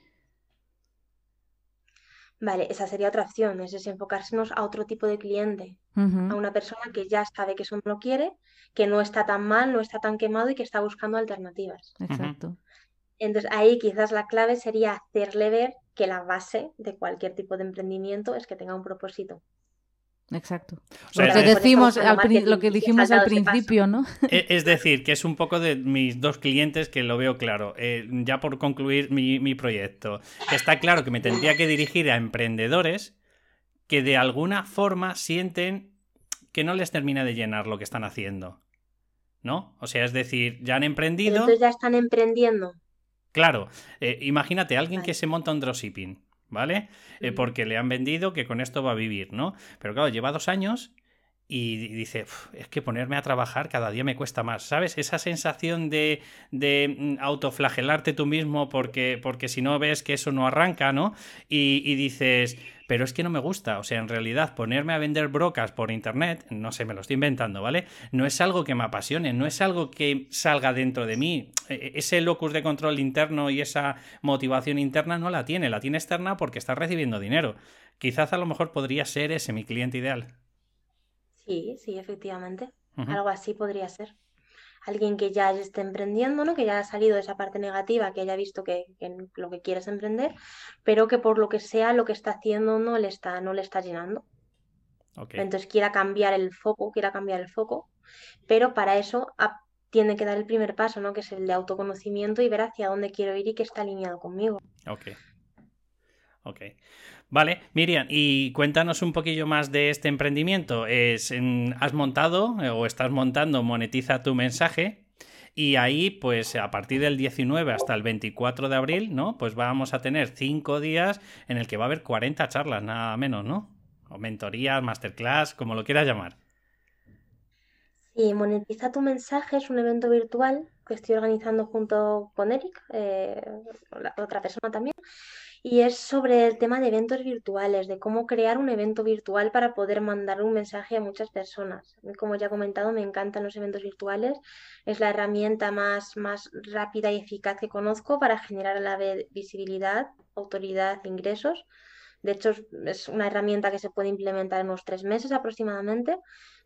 Vale, esa sería otra opción, es enfocarnos a otro tipo de cliente, a una persona que ya sabe que eso no lo quiere, que no está tan mal, no está tan quemado y que está buscando alternativas. Exacto. Entonces ahí quizás la clave sería hacerle ver que la base de cualquier tipo de emprendimiento es que tenga un propósito. Exacto. lo, que decimos lo que dijimos al principio, ¿no? *laughs* E, es decir, que es un poco de mis dos clientes que lo veo claro. Eh, ya por concluir mi, mi proyecto, está claro que me tendría que dirigir a emprendedores que de alguna forma sienten que no les termina de llenar lo que están haciendo. ¿No? O sea, es decir, ya han emprendido. Entonces ya están emprendiendo. Claro, eh, imagínate, alguien que se monta un dropshipping, ¿vale? Eh, porque le han vendido que con esto va a vivir, ¿no? Pero claro, lleva dos años y dice, es que ponerme a trabajar cada día me cuesta más, ¿sabes? Esa sensación de, de mm, autoflagelarte tú mismo porque, porque si no ves que eso no arranca, ¿no? Y, y dices, pero es que no me gusta. O sea, en realidad ponerme a vender brocas por internet, no sé, me lo estoy inventando, ¿vale? No es algo que me apasione, no es algo que salga dentro de mí. E, e, ese locus de control interno y esa motivación interna no la tiene, la tiene externa porque está recibiendo dinero. Quizás a lo mejor podría ser ese mi cliente ideal. Sí, sí, efectivamente. Algo así podría ser alguien que ya esté emprendiendo, ¿no? que ya ha salido de esa parte negativa, que haya visto que, lo que quiere es emprender, pero que por lo que sea lo que está haciendo no le está, no le está llenando. Entonces quiera cambiar el foco, quiera cambiar el foco, pero para eso tiene que dar el primer paso, ¿no? que es el de autoconocimiento y ver hacia dónde quiero ir y que está alineado conmigo. Ok. Ok. Vale, Miriam, y cuéntanos un poquillo más de este emprendimiento. Es, has montado eh, o estás montando Monetiza tu mensaje y ahí, pues a partir del 19 hasta el 24 de abril, ¿no? Pues vamos a tener cinco días en el que va a haber 40 charlas, nada menos, ¿no? O mentorías, masterclass, como lo quieras llamar. Sí, Monetiza tu mensaje es un evento virtual que estoy organizando junto con Eric, eh, otra persona también, y es sobre el tema de eventos virtuales, de cómo crear un evento virtual para poder mandar un mensaje a muchas personas. Como ya he comentado, me encantan los eventos virtuales, es la herramienta más, más rápida y eficaz que conozco para generar la visibilidad, autoridad, ingresos. De hecho, es una herramienta que se puede implementar en unos tres meses aproximadamente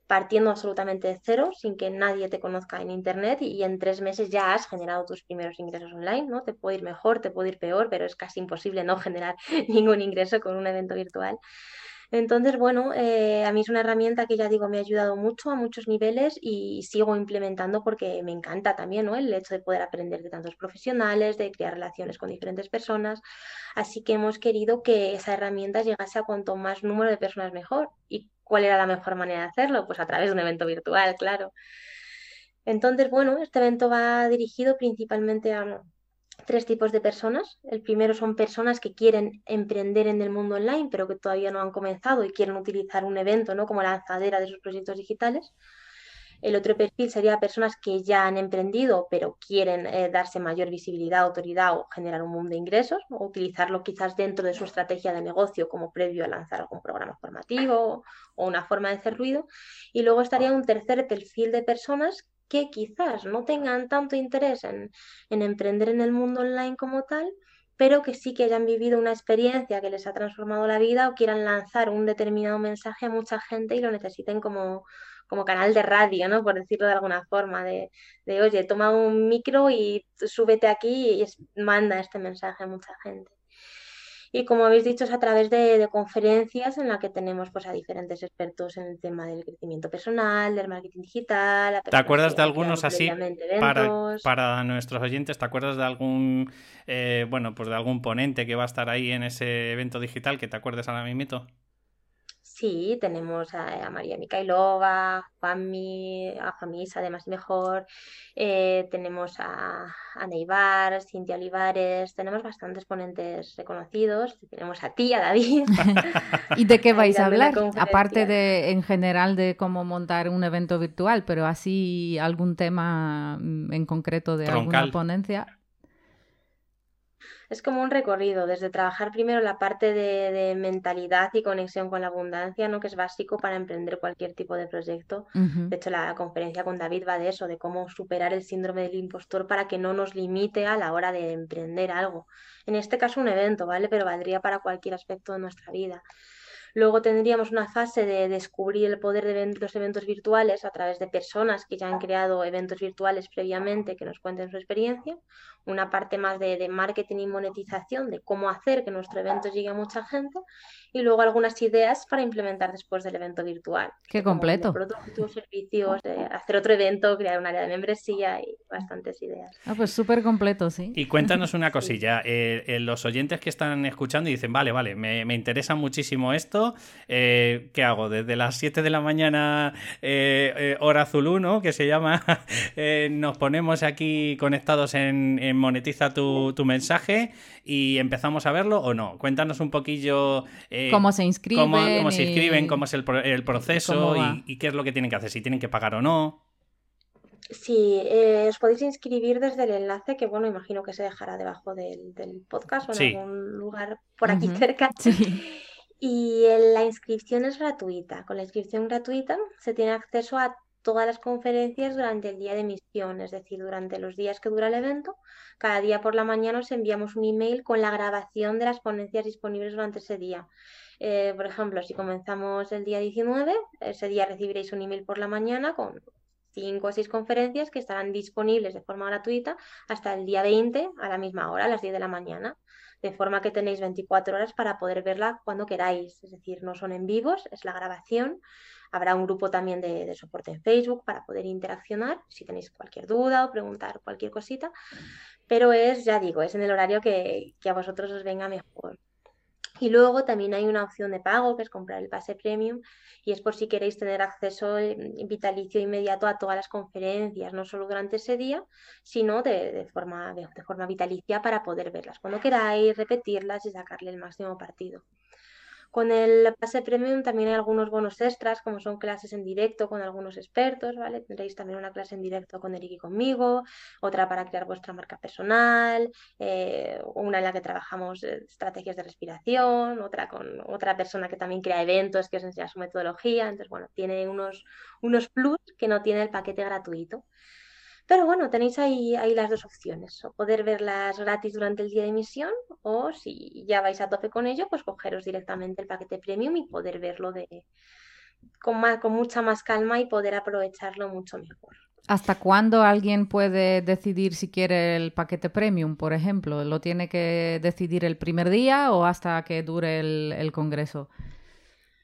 partiendo absolutamente de cero, sin que nadie te conozca en Internet y, en tres meses ya has generado tus primeros ingresos online, ¿no? Te puede ir mejor, te puede ir peor, pero es casi imposible no generar *laughs* ningún ingreso con un evento virtual. Entonces, bueno, eh, a mí es una herramienta que ya digo me ha ayudado mucho a muchos niveles y sigo implementando porque me encanta también ¿no? el hecho de poder aprender de tantos profesionales, de crear relaciones con diferentes personas. Así que hemos querido que esa herramienta llegase a cuanto más número de personas mejor. ¿Y cuál era la mejor manera de hacerlo? Pues a través de un evento virtual, claro. Entonces, bueno, este evento va dirigido principalmente a tres tipos de personas. El primero son personas que quieren emprender en el mundo online, pero que todavía no han comenzado y quieren utilizar un evento ¿no? como lanzadera de sus proyectos digitales. El otro perfil sería personas que ya han emprendido, pero quieren eh, darse mayor visibilidad, autoridad o generar un mundo de ingresos, o utilizarlo quizás dentro de su estrategia de negocio como previo a lanzar algún programa formativo o una forma de hacer ruido. Y luego estaría un tercer perfil de personas que quizás no tengan tanto interés en, en emprender en el mundo online como tal, pero que sí que hayan vivido una experiencia que les ha transformado la vida o quieran lanzar un determinado mensaje a mucha gente y lo necesiten como, como canal de radio, ¿no? Por decirlo de alguna forma, de, de oye, toma un micro y súbete aquí y manda este mensaje a mucha gente. Y como habéis dicho, es a través de, conferencias en las que tenemos pues, a diferentes expertos en el tema del crecimiento personal, del marketing digital. ¿Te acuerdas de algunos así para, para, nuestros oyentes? ¿Te acuerdas de algún, eh, bueno, pues de algún ponente que va a estar ahí en ese evento digital que te acuerdes ahora mismo? Sí, tenemos a, María Mikhailova, Juanmi, a Jamis, además mejor, eh, tenemos a, a Neibar, Cintia Olivares, tenemos bastantes ponentes reconocidos, tenemos a ti, a David. *laughs* ¿Y de qué *laughs* vais a hablar? Aparte de, en general, de cómo montar un evento virtual, pero así algún tema mm, en concreto de alguna ponencia es como un recorrido, desde trabajar primero la parte de, mentalidad y conexión con la abundancia, ¿no? que es básico para emprender cualquier tipo de proyecto. De hecho, la conferencia con David va de eso, de cómo superar el síndrome del impostor para que no nos limite a la hora de emprender algo. En este caso, un evento, ¿vale? Pero valdría para cualquier aspecto de nuestra vida. Luego tendríamos una fase de descubrir el poder de los eventos virtuales a través de personas que ya han creado eventos virtuales previamente que nos cuenten su experiencia. Una parte más de, marketing y monetización, de cómo hacer que nuestro evento llegue a mucha gente. Y luego algunas ideas para implementar después del evento virtual. Qué completo. Productos, servicios, hacer otro evento, crear un área de membresía y bastantes ideas. Ah, pues súper completo, sí. Y cuéntanos *laughs* una cosilla. Eh, eh, los oyentes que están escuchando y dicen, vale, vale, me, me interesa muchísimo esto. Eh, ¿Qué hago? Desde las 7 de la mañana, hora azul 1, que se llama, *laughs* nos ponemos aquí conectados en, Monetiza tu, mensaje y empezamos a verlo o no. Cuéntanos un poquillo cómo se inscriben. Cómo, se inscriben, cómo es el, el proceso y qué es lo que tienen que hacer, si tienen que pagar o no. Sí, eh, os podéis inscribir desde el enlace que, bueno, imagino que se dejará debajo del, podcast o en algún lugar por aquí cerca. *laughs* Y la inscripción es gratuita. Con la inscripción gratuita se tiene acceso a todas las conferencias durante el día de emisión, es decir, durante los días que dura el evento. Cada día por la mañana os enviamos un email con la grabación de las ponencias disponibles durante ese día. Eh, por ejemplo, si comenzamos el día 19, ese día recibiréis un email por la mañana con cinco o seis conferencias que estarán disponibles de forma gratuita hasta el día 20 a la misma hora, a las 10 de la mañana. De forma que tenéis 24 horas para poder verla cuando queráis. Es decir, no son en vivos, es la grabación. Habrá un grupo también de, soporte en Facebook para poder interaccionar si tenéis cualquier duda o preguntar cualquier cosita. Pero es, ya digo, es en el horario que, que a vosotros os venga mejor. Y luego también hay una opción de pago, que es comprar el pase premium, y es por si queréis tener acceso eh, vitalicio inmediato a todas las conferencias, no solo durante ese día, sino de, forma, de forma vitalicia para poder verlas cuando queráis, repetirlas y sacarle el máximo partido. Con el pase premium también hay algunos bonos extras, como son clases en directo con algunos expertos, ¿vale? Tendréis también una clase en directo con Eric y conmigo, otra para crear vuestra marca personal, eh, una en la que trabajamos eh, estrategias de respiración, otra con otra persona que también crea eventos que os enseña su metodología. Entonces, bueno, tiene unos, unos plus que no tiene el paquete gratuito. Pero bueno, tenéis ahí, ahí las dos opciones, o poder verlas gratis durante el día de emisión, o si ya vais a tope con ello, pues cogeros directamente el paquete premium y poder verlo de, con, con mucha más calma y poder aprovecharlo mucho mejor. ¿Hasta cuándo alguien puede decidir si quiere el paquete premium, por ejemplo? ¿Lo tiene que decidir el primer día o hasta que dure el, congreso?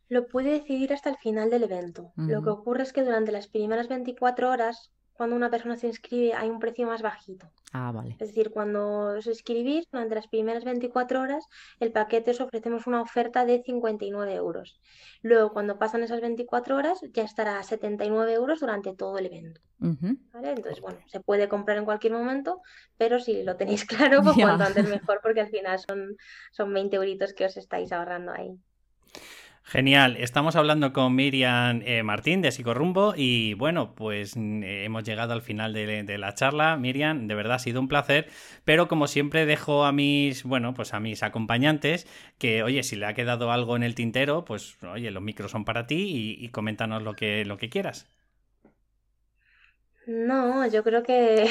Lo puede decidir hasta el final del evento. Lo que ocurre es que durante las primeras 24 horas cuando una persona se inscribe hay un precio más bajito. Ah, vale. Es decir, cuando os inscribís durante las primeras 24 horas, el paquete os ofrecemos una oferta de 59 euros. Luego, cuando pasan esas 24 horas, ya estará a 79 euros durante todo el evento. ¿Vale? Entonces, bueno, se puede comprar en cualquier momento, pero si lo tenéis *laughs* claro, pues cuanto antes mejor, porque al final son, son 20 euritos que os estáis ahorrando ahí. Genial, estamos hablando con Miriam eh, Martín de Psicorrumbo y bueno, pues mm, eh, hemos llegado al final de, la charla. Miriam, de verdad ha sido un placer, pero como siempre dejo a mis, bueno, pues a mis acompañantes que, oye, si le ha quedado algo en el tintero, pues oye, los micros son para ti y, y coméntanos lo que, lo que quieras. No, yo creo *laughs* que,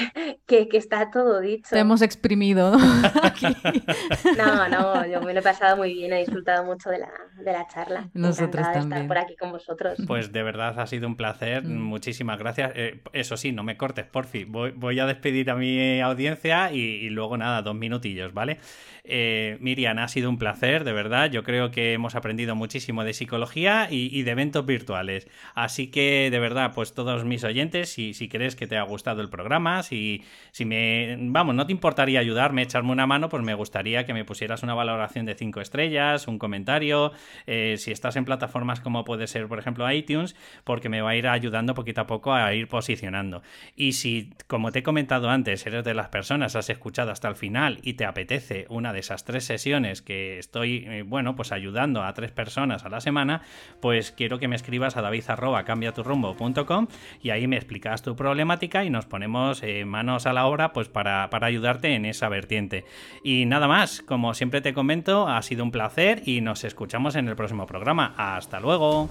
que, está todo dicho. Te hemos exprimido. *laughs* *laughs* ¿no? no, yo me lo he pasado muy bien, he disfrutado mucho de la, de la charla. Nosotros también. De estar por aquí con vosotros. Pues de verdad ha sido un placer, mm. muchísimas gracias. Eh, eso sí, no me cortes, por fin. Voy, voy, a despedir a mi audiencia y, y luego nada, dos minutillos, ¿vale? Eh, Miriam, ha sido un placer, de verdad. Yo creo que hemos aprendido muchísimo de psicología y, de eventos virtuales. Así que, de verdad, pues todos mis oyentes, si, si que te ha gustado el programa, si, si me, vamos, no te importaría ayudarme, echarme una mano, pues me gustaría que me pusieras una valoración de 5 estrellas, un comentario, eh, si estás en plataformas como puede ser, por ejemplo, iTunes, porque me va a ir ayudando poquito a poco a ir posicionando. Y si, como te he comentado antes, eres de las personas, has escuchado hasta el final y te apetece una de esas tres sesiones que estoy, eh, bueno, pues ayudando a tres personas a la semana, pues quiero que me escribas a david.cambiaturrumbo.com y ahí me explicas tu problemática y nos ponemos eh, manos a la obra pues para, para ayudarte en esa vertiente. Y nada más, como siempre te comento, ha sido un placer y nos escuchamos en el próximo programa. Hasta luego.